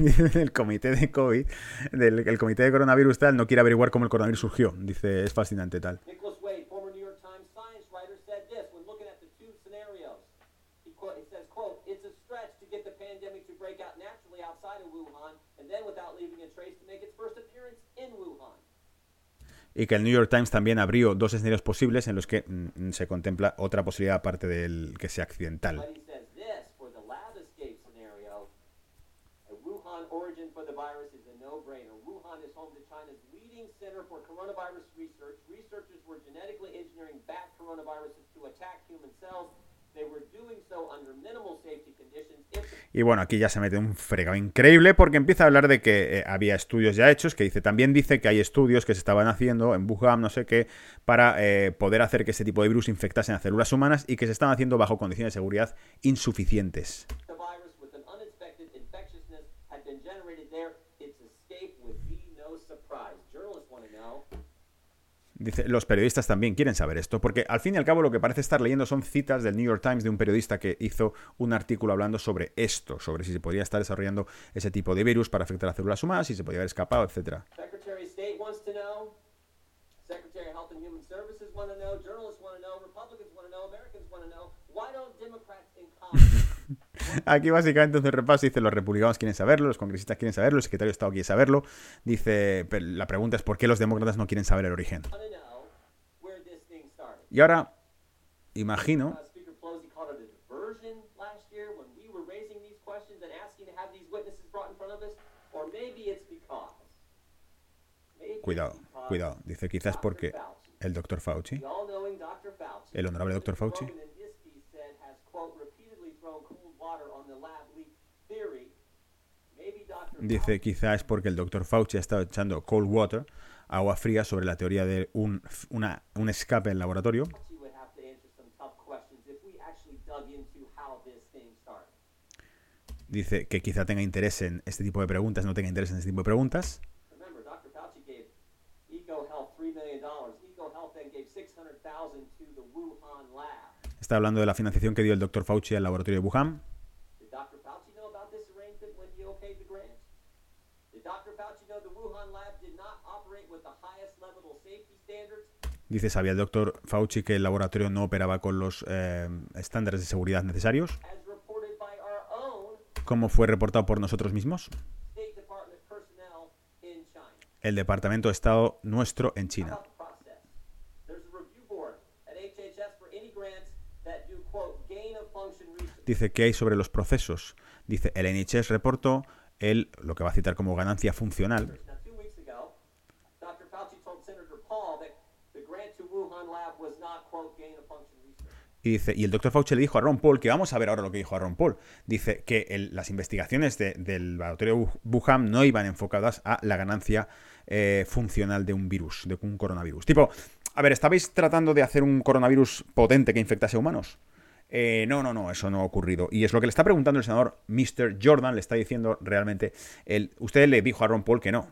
[laughs] el comité de COVID, del, el comité de coronavirus tal, no quiere averiguar cómo el coronavirus surgió. Dice, es fascinante tal. Y que el New York Times también abrió dos escenarios posibles en los que mm, se contempla otra posibilidad aparte del que sea accidental. Y bueno, aquí ya se mete un fregado increíble porque empieza a hablar de que eh, había estudios ya hechos, que dice, también dice que hay estudios que se estaban haciendo en Wuhan, no sé qué, para eh, poder hacer que ese tipo de virus infectase a células humanas y que se estaban haciendo bajo condiciones de seguridad insuficientes. the virus with an unexpected infectiousness had been generated there, its escape would be no surprise. Journalists want to know Dice, los periodistas también quieren saber esto, porque al fin y al cabo lo que parece estar leyendo son citas del New York Times de un periodista que hizo un artículo hablando sobre esto, sobre si se podría estar desarrollando ese tipo de virus para afectar a células humanas, si se podría haber escapado, etcétera. Aquí básicamente un repaso, dice los republicanos quieren saberlo, los congresistas quieren saberlo, el secretario de Estado quiere saberlo. Dice, la pregunta es por qué los demócratas no quieren saber el origen. Y ahora, imagino, Uh, cuidado, cuidado, dice quizás porque el doctor. Fauci, el honorable doctor Fauci, Rogan in his piece said has, quote, repeatedly thrown cold water on the lab leak theory. Maybe Dr. dice quizás es porque el doctor Fauci ha estado echando cold water, agua fría, sobre la teoría de un, una- un escape en laboratorio. Dice que quizá tenga interés en este tipo de preguntas, no tenga interés en este tipo de preguntas. Remember, Dr. Fauci gave EcoHealth $3 million. EcoHealth then gave $600,000 to the Wuhan lab. Está hablando de la financiación que dio el doctor Fauci al laboratorio de Wuhan. Dice, ¿sabía el doctor Fauci que el laboratorio no operaba con los eh, estándares de seguridad necesarios? ¿Cómo fue reportado por nosotros mismos? El Departamento de Estado nuestro en China. about the process? There's a review board at HHS for any grants that do, quote, gain of function research. Dice que hay sobre los procesos. Dice, el NHS reportó el, lo que va a citar como ganancia funcional. Y dice, y el doctor Fauci le dijo a Ron Paul, que vamos a ver ahora lo que dijo a Ron Paul, dice que las investigaciones de- del laboratorio Wu- Wuhan no iban enfocadas a la ganancia eh, funcional de un virus, de un coronavirus. Tipo, a ver, ¿estabais tratando de hacer un coronavirus potente que infectase humanos? Eh, no, no, no, eso no ha ocurrido. Y es lo que le está preguntando el senador Mr. Jordan, le está diciendo realmente, usted le dijo a Ron Paul que no.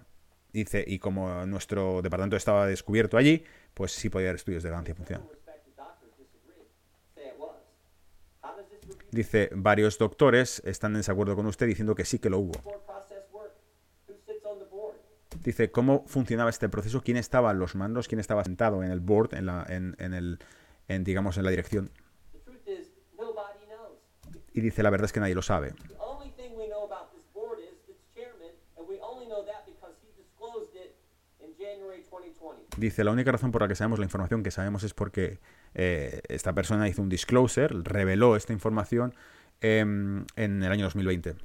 Dice, y como nuestro departamento estaba descubierto allí, pues sí podía haber estudios de ganancia funcional. Dice, varios doctores están en desacuerdo con usted diciendo que sí que lo hubo. Dice, ¿cómo funcionaba este proceso? ¿Quién estaba en los mandos? ¿Quién estaba sentado en el board, en la, en, en el, en, digamos, en la dirección? The truth is, nobody knows. Y dice, la verdad es que nadie lo sabe. The only thing we know about this board is its chairman, and we only know that because he disclosed it in January 2020. Dice, la única razón por la que sabemos la información que sabemos es porque eh, esta persona hizo un disclosure, reveló esta información em, en el año 2020.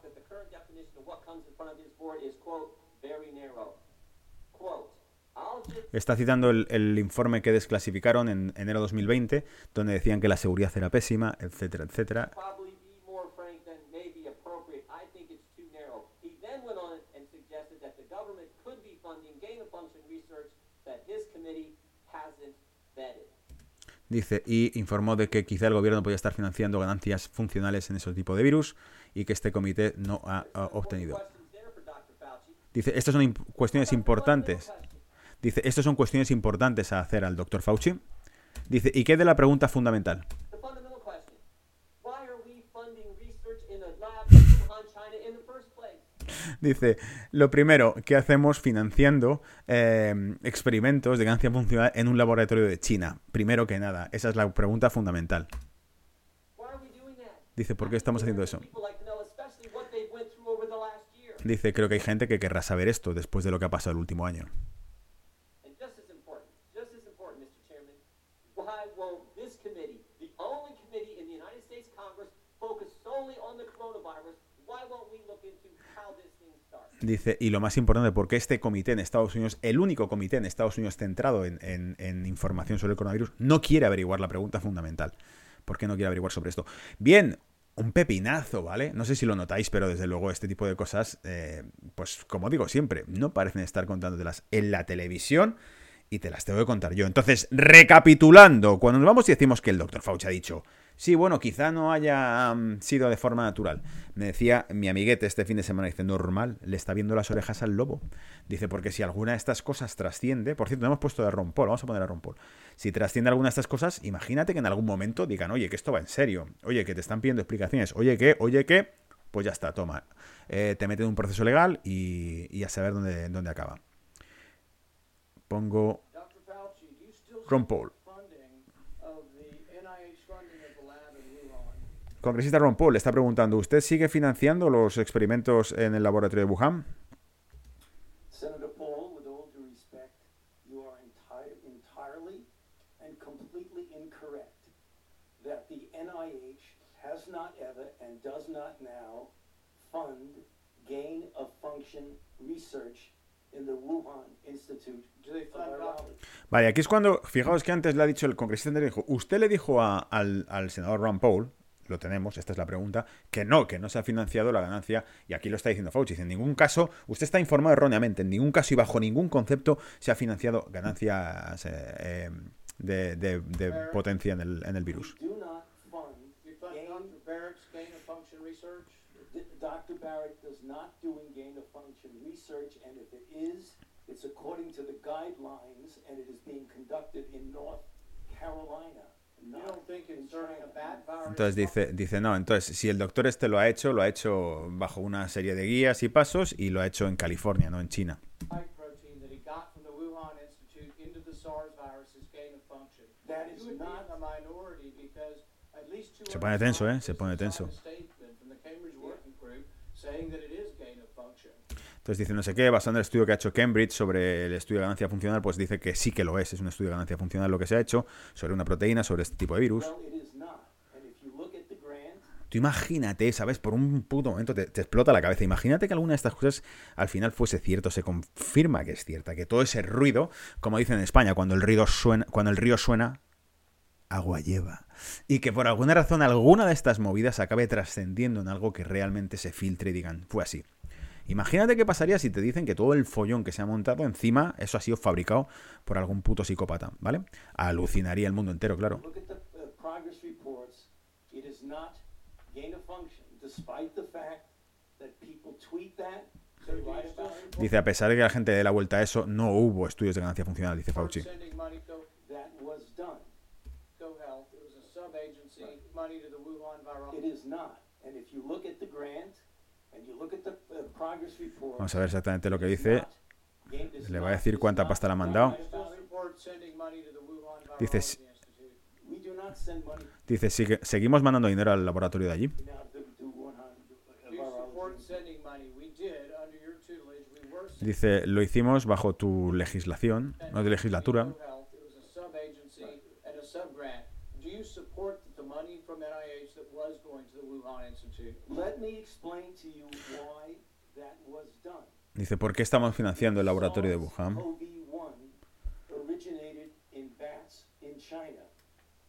Talk that the current definition of what comes in front of board is, quote, very narrow. Quote, Está citando el, el informe que desclasificaron en enero 2020, donde decían que la seguridad era pésima, etcétera, etcétera. Dice, y informó de que quizá el gobierno podía estar financiando ganancias funcionales en ese tipo de virus y que este comité no ha, ha obtenido. Dice, estas son cuestiones importantes. Dice, estas son cuestiones importantes a hacer al doctor Fauci. Dice, ¿y qué de la pregunta fundamental? Dice, lo primero, ¿qué hacemos financiando eh, experimentos de ganancia funcional en un laboratorio de China? Primero que nada, esa es la pregunta fundamental. Dice, ¿por qué estamos haciendo eso? Dice, creo que hay gente que querrá saber esto después de lo que ha pasado el último año. Dice, y lo más importante, porque este comité en Estados Unidos, el único comité en Estados Unidos centrado en, en- en información sobre el coronavirus, no quiere averiguar la pregunta fundamental. ¿Por qué no quiere averiguar sobre esto? Bien, un pepinazo, ¿vale? No sé si lo notáis, pero desde luego este tipo de cosas, eh, pues como digo siempre, no parecen estar contándotelas en la televisión y te las tengo que contar yo. Entonces, recapitulando, cuando nos vamos y decimos que el doctor Fauci ha dicho, sí, bueno, quizá no haya mm, sido de forma natural. Me decía mi amiguete este fin de semana, dice, normal, le está viendo las orejas al lobo. Dice, porque si alguna de estas cosas trasciende, por cierto, no hemos puesto de Ron Paul, vamos a poner a Ron Paul. Si trasciende alguna de estas cosas, imagínate que en algún momento digan, oye, que esto va en serio, oye, que te están pidiendo explicaciones, oye, que, oye, que, pues ya está, toma. Eh, te meten en un proceso legal y, y a saber dónde, dónde acaba. Pongo Dr. Fauci, do you still Ron Paul. support funding of the NIH funding of the lab in Wuhan? Congresista Ron Paul le está preguntando, ¿usted sigue financiando los experimentos en el laboratorio de Wuhan? Senator Paul, with all due respect, you are enti- entirely and completely incorrect that the NIH has not ever and does not now fund gain of function research in the Wuhan Institute Do they of fund Virology. Vale, aquí es cuando, fijaos que antes le ha dicho el congresista dijo, usted le dijo a- al, al senador Ron Paul, lo tenemos, esta es la pregunta, que no, que no se ha financiado la ganancia, y aquí lo está diciendo Fauci, en ningún caso, usted está informado erróneamente, en ningún caso y bajo ningún concepto se ha financiado ganancias eh, eh, de, potencia en el, en el virus. Dr. Barrett does not gain of function research, and if it is, it's according to the guidelines, and it is being conducted in North Carolina, Entonces dice, dice, no, entonces si el doctor este lo ha hecho, lo ha hecho bajo una serie de guías y pasos y lo ha hecho en California, no en China. Se pone tenso, ¿eh? Se pone tenso. Entonces dice no sé qué, basado en el estudio que ha hecho Cambridge sobre el estudio de ganancia funcional, pues dice que sí que lo es, es un estudio de ganancia funcional lo que se ha hecho sobre una proteína, sobre este tipo de virus. Tú imagínate, ¿sabes? Por un puto momento te, te explota la cabeza. Imagínate que alguna de estas cosas al final fuese cierto, se confirma que es cierta, que todo ese ruido, como dicen en España, cuando el río suena, cuando el río suena, agua lleva. Y que por alguna razón alguna de estas movidas acabe trascendiendo en algo que realmente se filtre y digan, fue así. Imagínate qué pasaría si te dicen que todo el follón que se ha montado encima, eso ha sido fabricado por algún puto psicópata, ¿vale? Alucinaría el mundo entero, claro. Dice, a pesar de que la gente dé la vuelta a eso, no hubo estudios de ganancia funcional, dice Fauci. It is not. And if you look at the grant, uh. Vamos a ver exactamente lo que dice. Le va a decir cuánta pasta le ha mandado. Dice, Dice, sigue- seguimos mandando dinero al laboratorio de allí. Dice, lo hicimos bajo tu legislación, no de legislatura. GoHealth. It was a sub-agency and a sub-grant. Do you support that the money from NIH that was going to the Wuhan Institute? Let me explain to you why that was done. Dice, ¿por qué estamos financiando el laboratorio de Wuhan? SARS-CoV-1 originated in bats in China.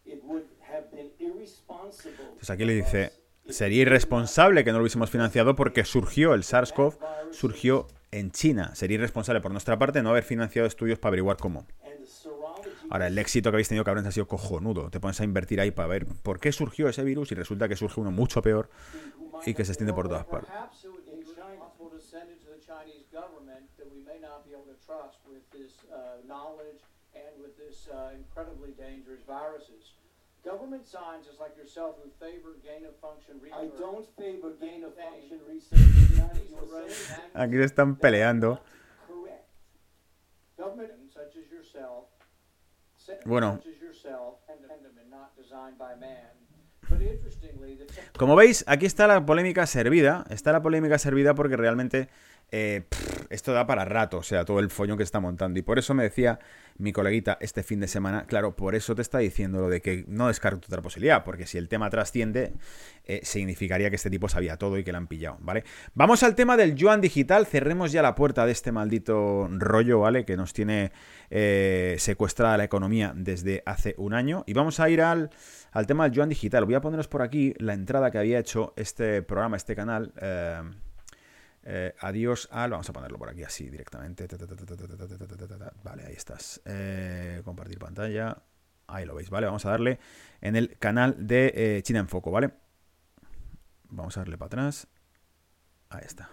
It would have been irresponsible. Pues aquí le dice, sería irresponsable que no lo hubiésemos financiado porque surgió el SARS-CoV, surgió en China. Sería irresponsable por nuestra parte no haber financiado estudios para averiguar cómo. Ahora, el éxito que habéis tenido, cabrones, ha sido cojonudo. Te pones a invertir ahí para ver por qué surgió ese virus y resulta que surge uno mucho peor y que se extiende por todas partes. Perhaps it would be responsible to send it to the Chinese government that we may not be able to trust with this knowledge and with this incredibly dangerous viruses. Government scientists like yourself who favor gain of function I research. don't favor gain of function research Aquí se están peleando. Correct. government such as yourself, se- Bueno. Como veis, aquí está la polémica servida. Está la polémica servida porque realmente eh, esto da para rato, o sea, todo el follón que está montando. Y por eso me decía mi coleguita este fin de semana, claro, por eso te está diciendo lo de que no descarto otra posibilidad, porque si el tema trasciende, eh, significaría que este tipo sabía todo y que le han pillado, ¿vale? Vamos al tema del yuan digital, cerremos ya la puerta de este maldito rollo, ¿vale? Que nos tiene eh, secuestrada la economía desde hace un año. Y vamos a ir al, al tema del yuan digital. Voy a poneros por aquí la entrada que había hecho este programa, este canal. Eh, eh, adiós al. Vamos a ponerlo por aquí así directamente. Vale, ahí estás. Eh, compartir pantalla. Ahí lo veis, ¿vale? Vamos a darle en el canal de eh, China en Foco, ¿vale? Vamos a darle para atrás. Ahí está.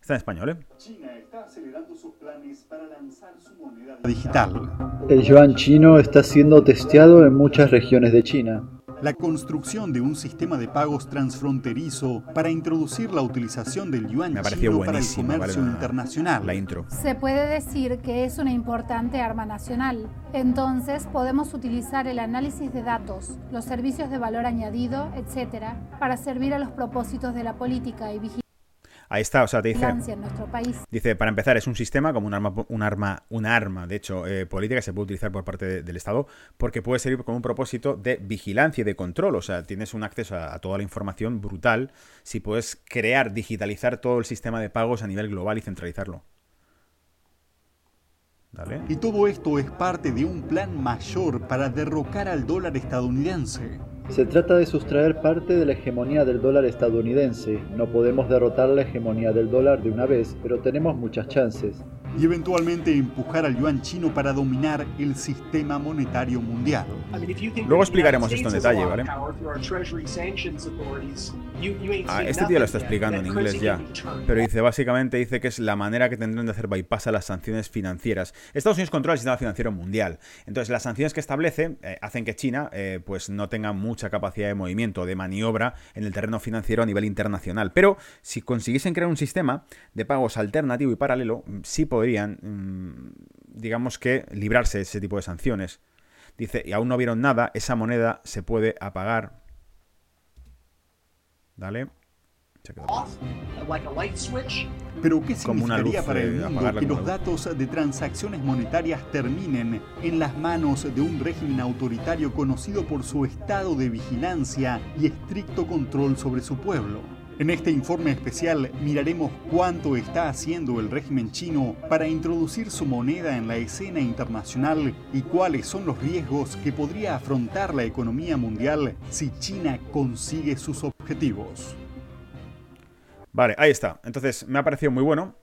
Está en español, ¿eh? China está acelerando sus planes para lanzar su moneda digital. El yuan chino está siendo testeado en muchas regiones de China. La construcción de un sistema de pagos transfronterizo para introducir la utilización del yuan Me chino para el comercio ¿vale? Internacional. La intro. Se puede decir que es una importante arma nacional. Entonces podemos utilizar el análisis de datos, los servicios de valor añadido, etc., para servir a los propósitos de la política y Ahí está, o sea, te dice. en nuestro país. Dice, para empezar, es un sistema como un arma, un arma, un arma de hecho, eh, política que se puede utilizar por parte de- del Estado porque puede servir con un propósito de vigilancia y de control. O sea, tienes un acceso a, a toda la información brutal si puedes crear, digitalizar todo el sistema de pagos a nivel global y centralizarlo. Dale. Y todo esto es parte de un plan mayor para derrocar al dólar estadounidense. Se trata de sustraer parte de la hegemonía del dólar estadounidense. No podemos derrotar la hegemonía del dólar de una vez, pero tenemos muchas chances. Y eventualmente empujar al yuan chino para dominar el sistema monetario mundial. Luego explicaremos esto en detalle, ¿vale? Ah, este tío lo está explicando en inglés ya. Pero dice, básicamente dice que es la manera que tendrán de hacer bypass a las sanciones financieras. Estados Unidos controla el sistema financiero mundial. Entonces, las sanciones que establece eh, hacen que China eh, pues no tenga mucha capacidad de movimiento, de maniobra en el terreno financiero a nivel internacional. Pero si consiguiesen crear un sistema de pagos alternativo y paralelo, mm, sí podrían, mm, digamos que, librarse de ese tipo de sanciones. Dice, y aún no vieron nada, esa moneda se puede apagar. Dale. Pero ¿qué significaría para el eh, mundo que los datos de transacciones monetarias terminen en las manos de un régimen autoritario conocido por su estado de vigilancia y estricto control sobre su pueblo? En este informe especial miraremos cuánto está haciendo el régimen chino para introducir su moneda en la escena internacional y cuáles son los riesgos que podría afrontar la economía mundial si China consigue sus objetivos. Vale, ahí está. Entonces, me ha parecido muy bueno.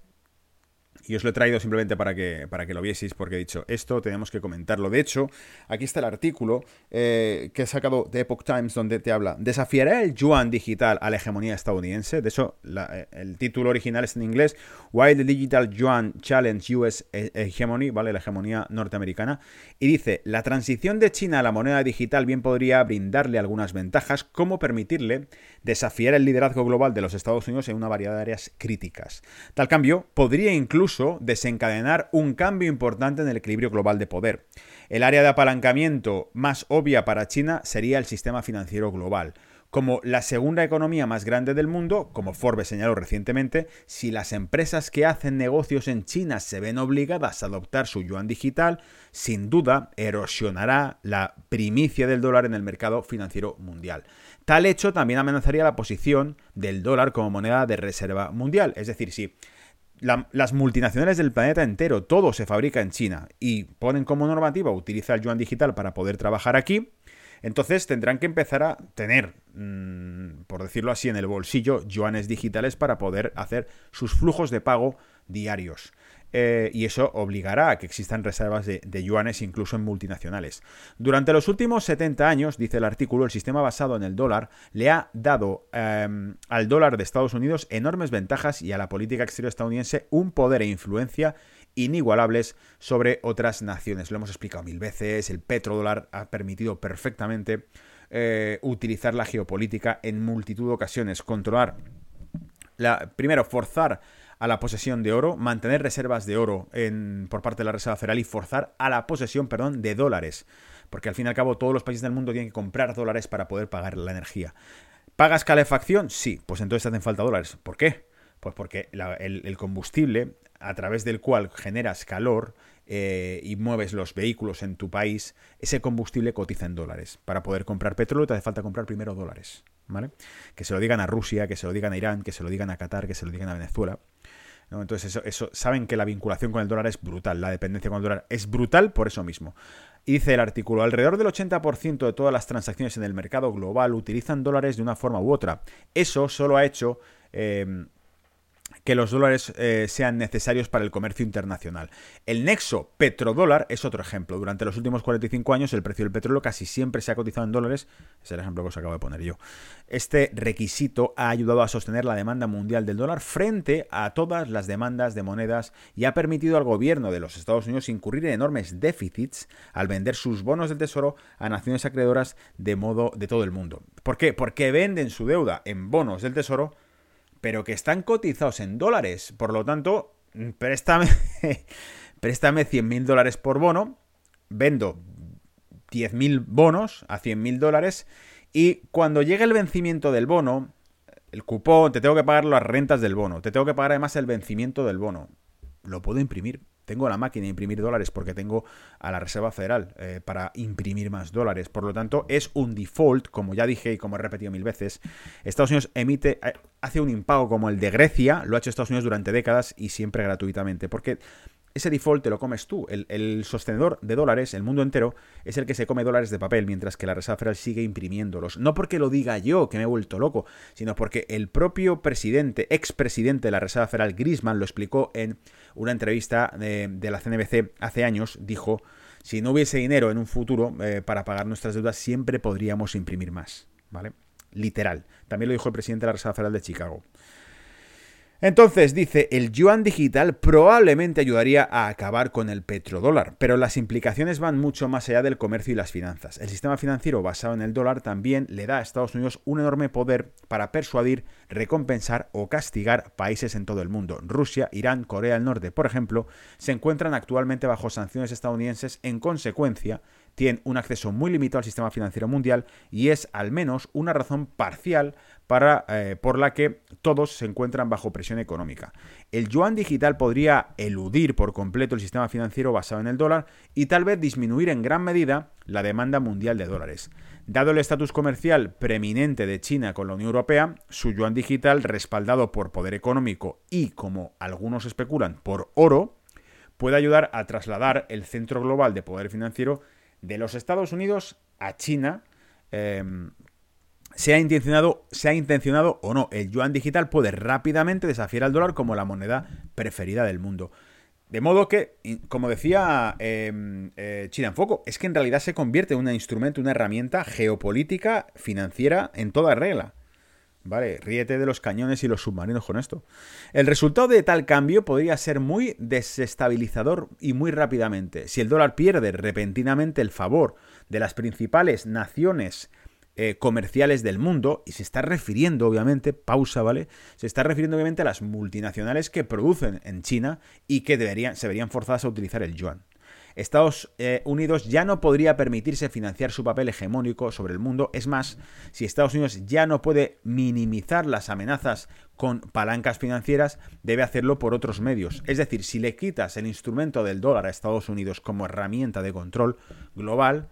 Y os lo he traído simplemente para que, para que lo vieseis, porque he dicho, esto tenemos que comentarlo. De hecho, aquí está el artículo eh, que he sacado de Epoch Times, donde te habla, ¿desafiará el yuan digital a la hegemonía estadounidense? De hecho, eh, el título original es en inglés, Why the Digital Yuan Challenge US He- Hegemony, ¿vale? La hegemonía norteamericana. Y dice, la transición de China a la moneda digital bien podría brindarle algunas ventajas, como permitirle desafiar el liderazgo global de los Estados Unidos en una variedad de áreas críticas. Tal cambio podría incluso desencadenar un cambio importante en el equilibrio global de poder. El área de apalancamiento más obvia para China sería el sistema financiero global. Como la segunda economía más grande del mundo, como Forbes señaló recientemente, si las empresas que hacen negocios en China se ven obligadas a adoptar su yuan digital, sin duda erosionará la primicia del dólar en el mercado financiero mundial. Tal hecho también amenazaría la posición del dólar como moneda de reserva mundial. Es decir, si la- las multinacionales del planeta entero, todo se fabrica en China y ponen como normativa utilizar el yuan digital para poder trabajar aquí, entonces tendrán que empezar a tener, mm, por decirlo así, en el bolsillo yuanes digitales para poder hacer sus flujos de pago diarios. Eh, y eso obligará a que existan reservas de, yuanes incluso en multinacionales. Durante los últimos 70 años, dice el artículo, el sistema basado en el dólar le ha dado eh, al dólar de Estados Unidos enormes ventajas y a la política exterior estadounidense un poder e influencia inigualables sobre otras naciones. Lo hemos explicado mil veces, el petrodólar ha permitido perfectamente eh, utilizar la geopolítica en multitud de ocasiones, controlar la, primero, forzar a la posesión de oro, mantener reservas de oro por parte de la Reserva Federal y forzar a la posesión, perdón, de dólares porque al fin y al cabo todos los países del mundo tienen que comprar dólares para poder pagar la energía. ¿Pagas calefacción? Sí, pues entonces hacen falta dólares. ¿Por qué? Pues porque el, combustible a través del cual generas calor eh, y mueves los vehículos en tu país, ese combustible cotiza en dólares. Para poder comprar petróleo te hace falta comprar primero dólares. ¿Vale? Que se lo digan a Rusia, que se lo digan a Irán, que se lo digan a Qatar, que se lo digan a Venezuela. Entonces, eso, saben que la vinculación con el dólar es brutal, la dependencia con el dólar es brutal por eso mismo. Y dice el artículo, alrededor del 80% de todas las transacciones en el mercado global utilizan dólares de una forma u otra. Eso solo ha hecho eh, que los dólares eh, sean necesarios para el comercio internacional. El nexo petrodólar es otro ejemplo. Durante los últimos 45 años el precio del petróleo casi siempre se ha cotizado en dólares. Es el ejemplo que os acabo de poner yo. Este requisito ha ayudado a sostener la demanda mundial del dólar frente a todas las demandas de monedas y ha permitido al gobierno de los Estados Unidos incurrir en enormes déficits al vender sus bonos del tesoro a naciones acreedoras de modo de todo el mundo. ¿Por qué? Porque venden su deuda en bonos del tesoro pero que están cotizados en dólares. Por lo tanto, préstame, [laughs] préstame 100.000 dólares por bono, vendo 10.000 bonos a 100.000 dólares y cuando llegue el vencimiento del bono, el cupón, te tengo que pagar las rentas del bono, te tengo que pagar además el vencimiento del bono. Lo puedo imprimir tengo la máquina de imprimir dólares porque tengo a la Reserva Federal eh, para imprimir más dólares. Por lo tanto, es un default, como ya dije y como he repetido mil veces. Estados Unidos emite, eh, hace un impago como el de Grecia, lo ha hecho Estados Unidos durante décadas y siempre gratuitamente. Porque ese default te lo comes tú. El, sostenedor de dólares, el mundo entero, es el que se come dólares de papel, mientras que la Reserva Federal sigue imprimiéndolos. No porque lo diga yo, que me he vuelto loco, sino porque el propio presidente, expresidente de la Reserva Federal, Grisman, lo explicó en una entrevista de, la CNBC hace años. Dijo: si no hubiese dinero en un futuro eh, para pagar nuestras deudas, siempre podríamos imprimir más. ¿Vale? Literal. También lo dijo el presidente de la Reserva Federal de Chicago. Entonces dice, el yuan digital probablemente ayudaría a acabar con el petrodólar, pero las implicaciones van mucho más allá del comercio y las finanzas. El sistema financiero basado en el dólar también le da a Estados Unidos un enorme poder para persuadir, recompensar o castigar países en todo el mundo. Rusia, Irán, Corea del Norte, por ejemplo, se encuentran actualmente bajo sanciones estadounidenses en consecuencia tienen un acceso muy limitado al sistema financiero mundial y es al menos una razón parcial para, eh, por la que todos se encuentran bajo presión económica. El yuan digital podría eludir por completo el sistema financiero basado en el dólar y tal vez disminuir en gran medida la demanda mundial de dólares. Dado el estatus comercial preeminente de China con la Unión Europea, su yuan digital, respaldado por poder económico y, como algunos especulan, por oro, puede ayudar a trasladar el centro global de poder financiero de los Estados Unidos a China, em, se ha intencionado, intencionado o no, el yuan digital puede rápidamente desafiar al dólar como la moneda preferida del mundo. De modo que, como decía em, eh, China en Foco, es que en realidad se convierte en un instrumento, una herramienta geopolítica financiera en toda regla. Vale, ríete de los cañones y los submarinos con esto. El resultado de tal cambio podría ser muy desestabilizador y muy rápidamente. Si el dólar pierde repentinamente el favor de las principales naciones eh, comerciales del mundo, y se está refiriendo, obviamente, pausa, ¿vale? Se está refiriendo, obviamente, a las multinacionales que producen en China y que deberían, se verían forzadas a utilizar el yuan. Estados eh, Unidos ya no podría permitirse financiar su papel hegemónico sobre el mundo. Es más, si Estados Unidos ya no puede minimizar las amenazas con palancas financieras, debe hacerlo por otros medios. Es decir, si le quitas el instrumento del dólar a Estados Unidos como herramienta de control global,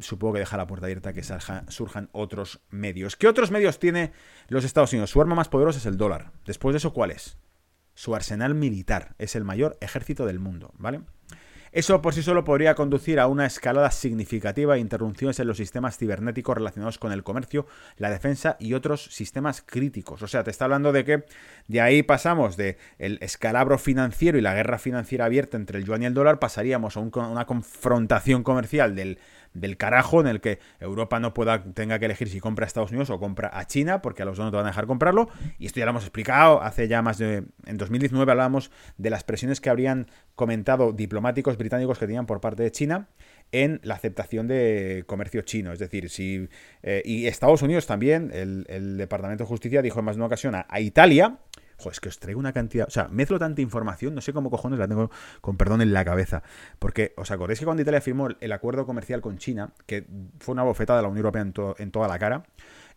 supongo que deja la puerta abierta que surjan otros medios. ¿Qué otros medios tiene los Estados Unidos? Su arma más poderosa es el dólar. Después de eso, ¿cuál es? Su arsenal militar. Es el mayor ejército del mundo, ¿vale? Eso por sí solo podría conducir a una escalada significativa de interrupciones en los sistemas cibernéticos relacionados con el comercio, la defensa y otros sistemas críticos. O sea, te está hablando de que de ahí pasamos de el escalabro financiero y la guerra financiera abierta entre el yuan y el dólar, pasaríamos a una confrontación comercial del del carajo en el que Europa no pueda, tenga que elegir si compra a Estados Unidos o compra a China, porque a los dos no te van a dejar comprarlo. Y esto ya lo hemos explicado hace ya más de. En 2019 hablábamos de las presiones que habrían comentado diplomáticos británicos que tenían por parte de China en la aceptación de comercio chino. Es decir, si. Eh, y Estados Unidos también, el, Departamento de Justicia dijo en más de una ocasión a, Italia Joder, es que os traigo una cantidad. O sea, mezclo tanta información, no sé cómo cojones la tengo con perdón en la cabeza. Porque, ¿os acordáis que cuando Italia firmó el acuerdo comercial con China, que fue una bofetada de la Unión Europea en, en toda la cara?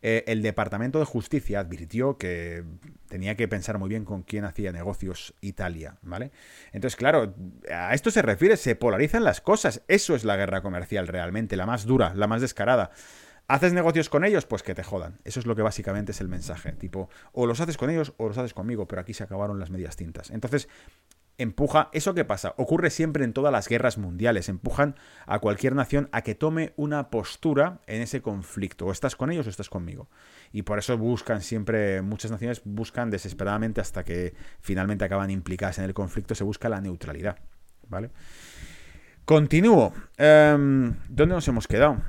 Eh, el Departamento de Justicia advirtió que tenía que pensar muy bien con quién hacía negocios Italia, ¿vale? Entonces, claro, a esto se refiere, se polarizan las cosas. Eso es la guerra comercial realmente, la más dura, la más descarada. ¿Haces negocios con ellos? Pues que te jodan. Eso es lo que básicamente es el mensaje. Tipo, o los haces con ellos o los haces conmigo, pero aquí se acabaron las medias tintas. Entonces, empuja, ¿eso qué pasa? Ocurre siempre en todas las guerras mundiales, empujan a cualquier nación a que tome una postura en ese conflicto, o estás con ellos o estás conmigo. Y por eso buscan siempre, muchas naciones buscan desesperadamente hasta que finalmente acaban implicadas en el conflicto, se busca la neutralidad, ¿vale? Continúo. Em, ¿Dónde nos hemos quedado?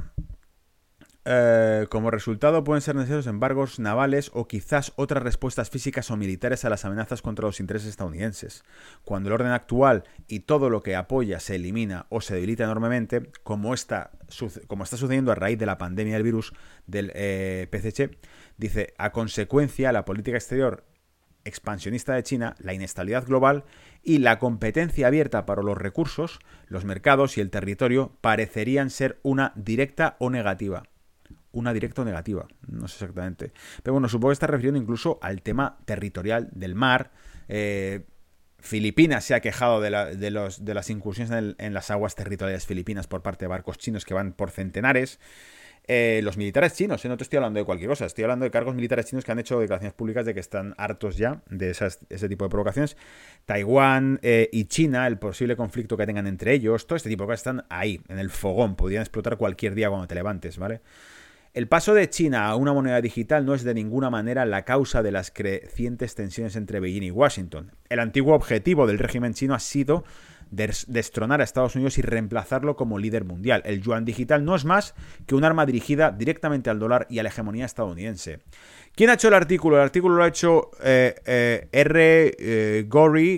Eh, como resultado pueden ser necesarios embargos navales o quizás otras respuestas físicas o militares a las amenazas contra los intereses estadounidenses. Cuando el orden actual y todo lo que apoya se elimina o se debilita enormemente, como está, como está sucediendo a raíz de la pandemia del virus del eh, PCH, dice, a consecuencia la política exterior expansionista de China, la inestabilidad global y la competencia abierta para los recursos, los mercados y el territorio parecerían ser una directa o negativa una directa o negativa, no sé exactamente. Pero bueno, supongo que está refiriendo incluso al tema territorial del mar. Eh, Filipinas se ha quejado de, los, de las incursiones en, las aguas territoriales filipinas por parte de barcos chinos que van por centenares. Eh, los militares chinos, eh, no te estoy hablando de cualquier cosa, estoy hablando de cargos militares chinos que han hecho declaraciones públicas de que están hartos ya de ese tipo de provocaciones. Taiwán y China, el posible conflicto que tengan entre ellos, todo este tipo de cosas están ahí, en el fogón, podrían explotar cualquier día cuando te levantes, ¿vale? El paso de China a una moneda digital no es de ninguna manera la causa de las crecientes tensiones entre Beijing y Washington. El antiguo objetivo del régimen chino ha sido destronar a Estados Unidos y reemplazarlo como líder mundial. El yuan digital no es más que un arma dirigida directamente al dólar y a la hegemonía estadounidense. ¿Quién ha hecho el artículo? El artículo lo ha hecho eh, eh, R. Eh,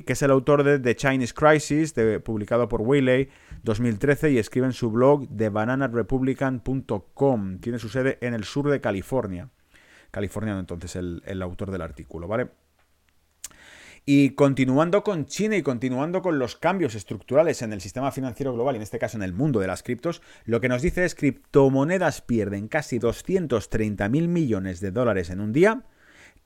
que es el autor de The Chinese Crisis, publicado por Wiley 2013 y escribe en su blog de bananarepublican.com. Tiene su sede en el sur de California. Californiano entonces el, el autor del artículo, ¿vale? Y continuando con China y continuando con los cambios estructurales en el sistema financiero global, en este caso en el mundo de las criptos, lo que nos dice es criptomonedas pierden casi 230 mil millones de dólares en un día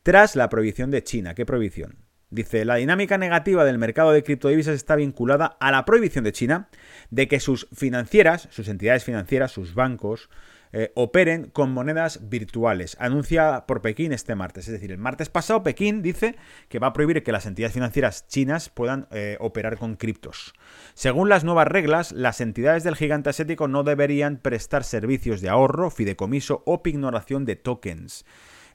tras la prohibición de China. ¿Qué prohibición? Dice, la dinámica negativa del mercado de criptodivisas está vinculada a la prohibición de China de que sus financieras, sus entidades financieras, sus bancos, eh, operen con monedas virtuales, anuncia por Pekín este martes. Es decir, el martes pasado Pekín dice que va a prohibir que las entidades financieras chinas puedan eh, operar con criptos. Según las nuevas reglas, las entidades del gigante asiático no deberían prestar servicios de ahorro, fideicomiso o pignoración de tokens.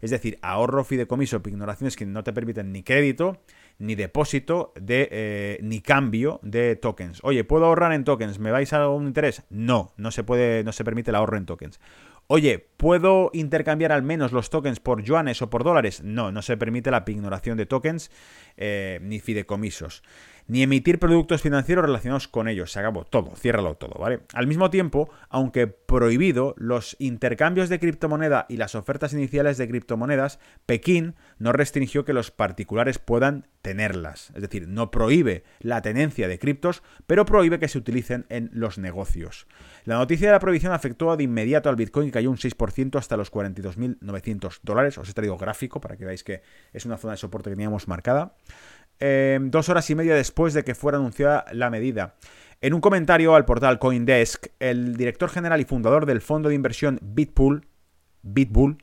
Es decir, ahorro, fideicomiso, ignoraciones que no te permiten ni crédito, ni depósito, de, eh, ni cambio de tokens. Oye, ¿puedo ahorrar en tokens? ¿Me vais a un interés? No, no se puede, no se permite el ahorro en tokens. Oye, ¿puedo intercambiar al menos los tokens por yuanes o por dólares? No, no se permite la pignoración de tokens eh, ni fideicomisos ni emitir productos financieros relacionados con ellos. Se acabó todo, ciérralo todo, ¿vale? Al mismo tiempo, aunque prohibido, los intercambios de criptomoneda y las ofertas iniciales de criptomonedas, Pekín no restringió que los particulares puedan tenerlas. Es decir, no prohíbe la tenencia de criptos, pero prohíbe que se utilicen en los negocios. La noticia de la prohibición afectó de inmediato al Bitcoin y cayó un 6% hasta los 42.900 dólares. Os he traído gráfico para que veáis que es una zona de soporte que teníamos marcada. Em, dos horas y media después de que fuera anunciada la medida. En un comentario al portal Coindesk, el director general y fundador del fondo de inversión Bitpool, Bitbull,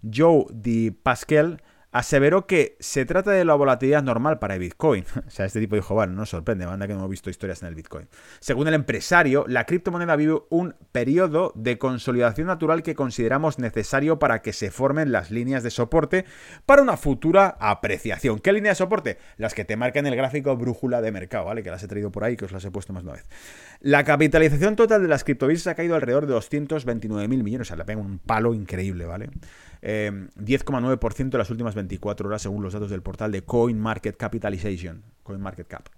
Joe Di Pascal, aseveró que se trata de la volatilidad normal para el Bitcoin. [laughs] o sea, este tipo dijo, bueno, no sorprende, banda que no hemos visto historias en el Bitcoin. Según el empresario, la criptomoneda vive un periodo de consolidación natural que consideramos necesario para que se formen las líneas de soporte para una futura apreciación. ¿Qué línea de soporte? Las que te marcan el gráfico brújula de mercado, ¿vale? Que las he traído por ahí, que os las he puesto más una vez. La capitalización total de las criptovisas ha caído alrededor de 229 mil millones, o sea, le pega un palo increíble, ¿vale? 10,9% em, en las últimas 24 horas según los datos del portal de CoinMarketCapitalization, CoinMarketCap.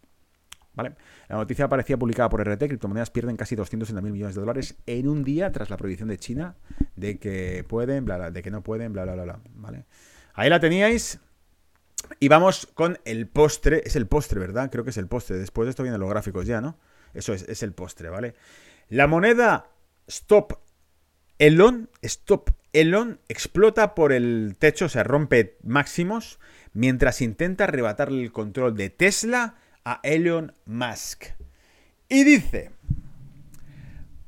¿Vale? La noticia aparecía publicada por RT, criptomonedas pierden casi 260 mil millones de dólares en un día tras la prohibición de China de que pueden, de que no pueden, bla, bla, bla, bla. ¿vale? Ahí la teníais. Y vamos con el postre. Es el postre, ¿verdad? Creo que es el postre. Después de esto vienen los gráficos ya, ¿no? Eso es, es el postre, ¿vale? La moneda Stop Elon, Stop Elon explota por el techo, se rompe máximos, mientras intenta arrebatarle el control de Tesla a Elon Musk. Y dice,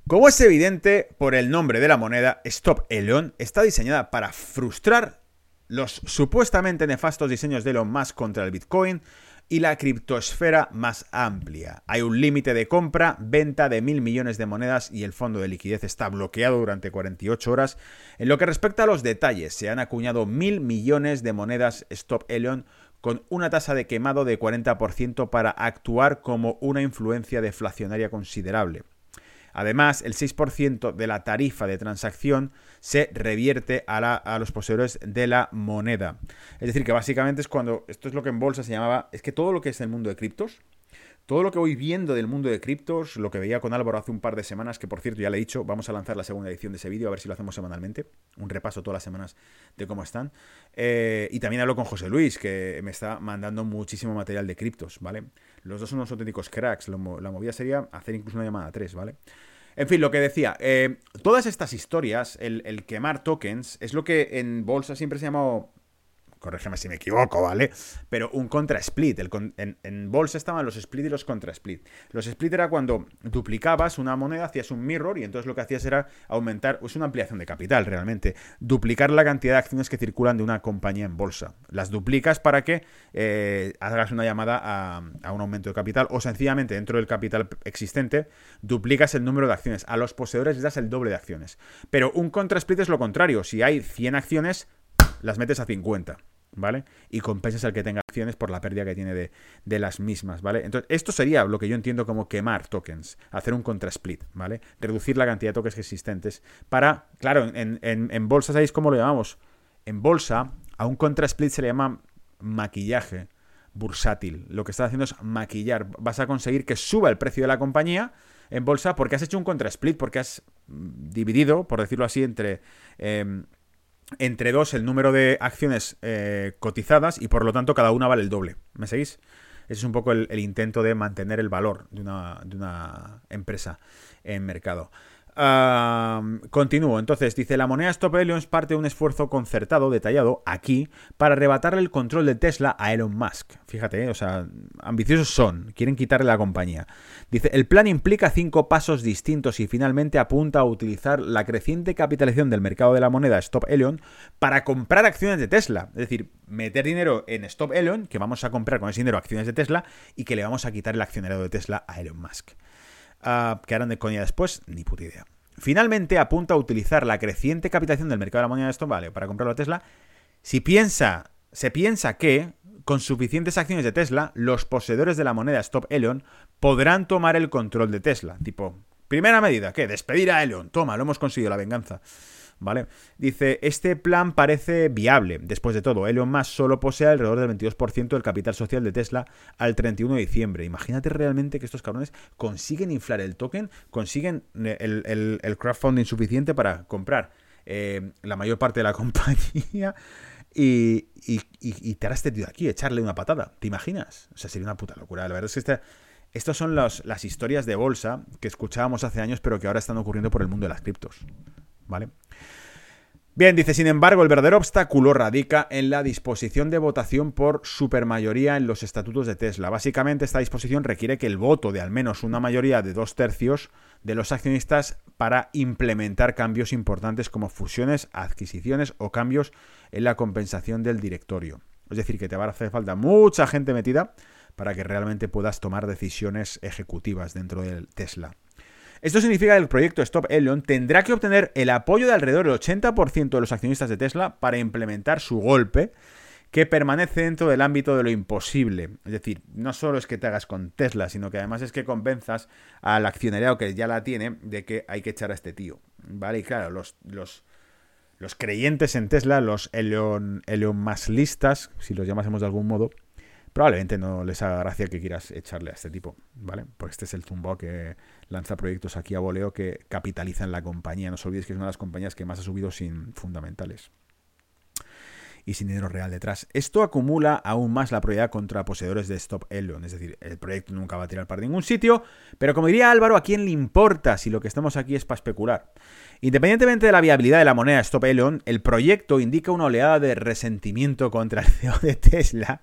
como es evidente por el nombre de la moneda, Stop Elon está diseñada para frustrar los supuestamente nefastos diseños de Elon Musk contra el Bitcoin y la criptosfera más amplia. Hay un límite de compra, venta de mil millones de monedas y el fondo de liquidez está bloqueado durante 48 horas. En lo que respecta a los detalles, se han acuñado mil millones de monedas Stop Elon con una tasa de quemado de 40% para actuar como una influencia deflacionaria considerable. Además, el 6% de la tarifa de transacción se revierte a, los poseedores de la moneda. Es decir, que básicamente es cuando, esto es lo que en bolsa se llamaba, es que todo lo que es el mundo de criptos, todo lo que voy viendo del mundo de criptos, lo que veía con Álvaro hace un par de semanas, que por cierto ya le he dicho, vamos a lanzar la segunda edición de ese vídeo, a ver si lo hacemos semanalmente, un repaso todas las semanas de cómo están. Eh, y también hablo con José Luis, que me está mandando muchísimo material de criptos, ¿vale? Los dos son unos auténticos cracks, la movida sería hacer incluso una llamada a tres, ¿vale? En fin, lo que decía, eh, todas estas historias, el, quemar tokens, es lo que en bolsa siempre se llamó corrígeme si me equivoco, ¿vale? Pero un contra split. en, bolsa estaban los split y los contra split. Los split era cuando duplicabas una moneda, hacías un mirror y entonces lo que hacías era aumentar, es una ampliación de capital realmente, duplicar la cantidad de acciones que circulan de una compañía en bolsa. Las duplicas para que eh, hagas una llamada a, a un aumento de capital o sencillamente dentro del capital existente duplicas el número de acciones. A los poseedores les das el doble de acciones. Pero un contra split es lo contrario. Si hay 100 acciones, las metes a 50, ¿vale? Y compensas al que tenga acciones por la pérdida que tiene de, las mismas, ¿vale? Entonces, esto sería lo que yo entiendo como quemar tokens, hacer un contra-split, ¿vale? Reducir la cantidad de tokens existentes para, claro, en, en, bolsa, ¿sabéis cómo lo llamamos? En bolsa, a un contra-split se le llama maquillaje bursátil. Lo que estás haciendo es maquillar. Vas a conseguir que suba el precio de la compañía en bolsa porque has hecho un contra-split, porque has dividido, por decirlo así, entre... Em, entre dos el número de acciones eh, cotizadas y por lo tanto cada una vale el doble. ¿Me seguís? Ese es un poco el, intento de mantener el valor de una, de una empresa en mercado continúo. Entonces, dice, la moneda Stop Elon es parte de un esfuerzo concertado, detallado, aquí, para arrebatarle el control de Tesla a Elon Musk. Fíjate, eh, o sea, ambiciosos son, quieren quitarle la compañía. Dice, el plan implica cinco pasos distintos y finalmente apunta a utilizar la creciente capitalización del mercado de la moneda Stop Elon para comprar acciones de Tesla. Es decir, meter dinero en Stop Elon, que vamos a comprar con ese dinero acciones de Tesla y que le vamos a quitar el accionario de Tesla a Elon Musk. ¿Qué harán de coña después? Ni puta idea. Finalmente apunta a utilizar la creciente capitalización del mercado de la moneda de esto, vale, para comprarlo a Tesla. Si piensa, se piensa que con suficientes acciones de Tesla, los poseedores de la moneda Stop Elon podrán tomar el control de Tesla. Tipo, primera medida, ¿qué? Despedir a Elon. Toma, lo hemos conseguido, la venganza. ¿Vale? Dice, este plan parece viable. Después de todo, Elon Musk solo posee alrededor del 22% del capital social de Tesla al 31 de diciembre. Imagínate realmente que estos cabrones consiguen inflar el token, consiguen eh, el, crowdfunding suficiente para comprar eh, la mayor parte de la [laughs] compañía. Y, y, te harás este tío aquí, echarle una patada. ¿Te imaginas? O sea, sería una puta locura. La verdad es que esta, estas son las historias de bolsa que escuchábamos hace años, pero que ahora están ocurriendo por el mundo de las criptos. ¿Vale? Bien, dice, sin embargo, el verdadero obstáculo radica en la disposición de votación por supermayoría en los estatutos de Tesla. Básicamente, esta disposición requiere que el voto de al menos una mayoría de dos tercios de los accionistas para implementar cambios importantes como fusiones, adquisiciones o cambios en la compensación del directorio. Es decir, que te va a hacer falta mucha gente metida para que realmente puedas tomar decisiones ejecutivas dentro de Tesla. Esto significa que el proyecto Stop Elon tendrá que obtener el apoyo de alrededor del 80% de los accionistas de Tesla para implementar su golpe, que permanece dentro del ámbito de lo imposible. Es decir, no solo es que te hagas con Tesla, sino que además es que convenzas al accionariado que ya la tiene de que hay que echar a este tío. ¿Vale? Y claro, los, los, los creyentes en Tesla, los Elon, Elon listas, si los llamásemos de algún modo, probablemente no les haga gracia que quieras echarle a este tipo, ¿vale? Porque este es el zumbo que lanza proyectos aquí a voleo que capitalizan la compañía. No os olvidéis que es una de las compañías que más ha subido sin fundamentales. y sin dinero real detrás. Esto acumula aún más la prioridad contra poseedores de Stop Elon, es decir, el proyecto nunca va a tirar para ningún sitio, pero como diría Álvaro, ¿a quién le importa si lo que estamos aquí es para especular? Independientemente de la viabilidad de la moneda Stop Elon, el proyecto indica una oleada de resentimiento contra el CEO de Tesla.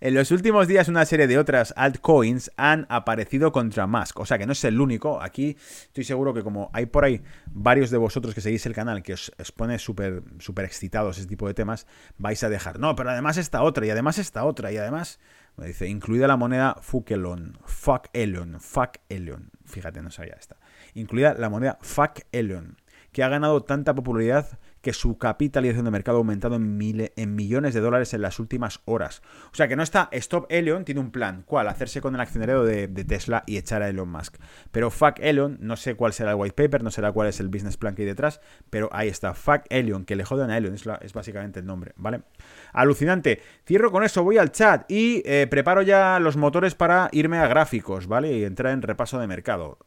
En los últimos días una serie de otras altcoins han aparecido contra Musk, o sea que no es el único, aquí estoy seguro que como hay por ahí varios de vosotros que seguís el canal que os, pone súper super excitados ese tipo de temas, vais a dejar, no, pero además esta otra, y además esta otra, y además, me dice, incluida la moneda Fuck Elon, Fuck Elon, Fuck Elon, fíjate, no sabía esta, incluida la moneda Fuck Elon que ha ganado tanta popularidad que su capitalización de mercado ha aumentado en, en, millones de dólares en las últimas horas. O sea que no está Stop Elon, tiene un plan. ¿Cuál? Hacerse con el accionario de, Tesla y echar a Elon Musk. Pero Fuck Elon, no sé cuál será el white paper, no será cuál es el business plan que hay detrás, pero ahí está. Fuck Elon, que le jodan a Elon, es, básicamente el nombre, ¿vale? Alucinante. Cierro con eso, voy al chat y eh, preparo ya los motores para irme a gráficos, ¿vale? Y entrar en repaso de mercado.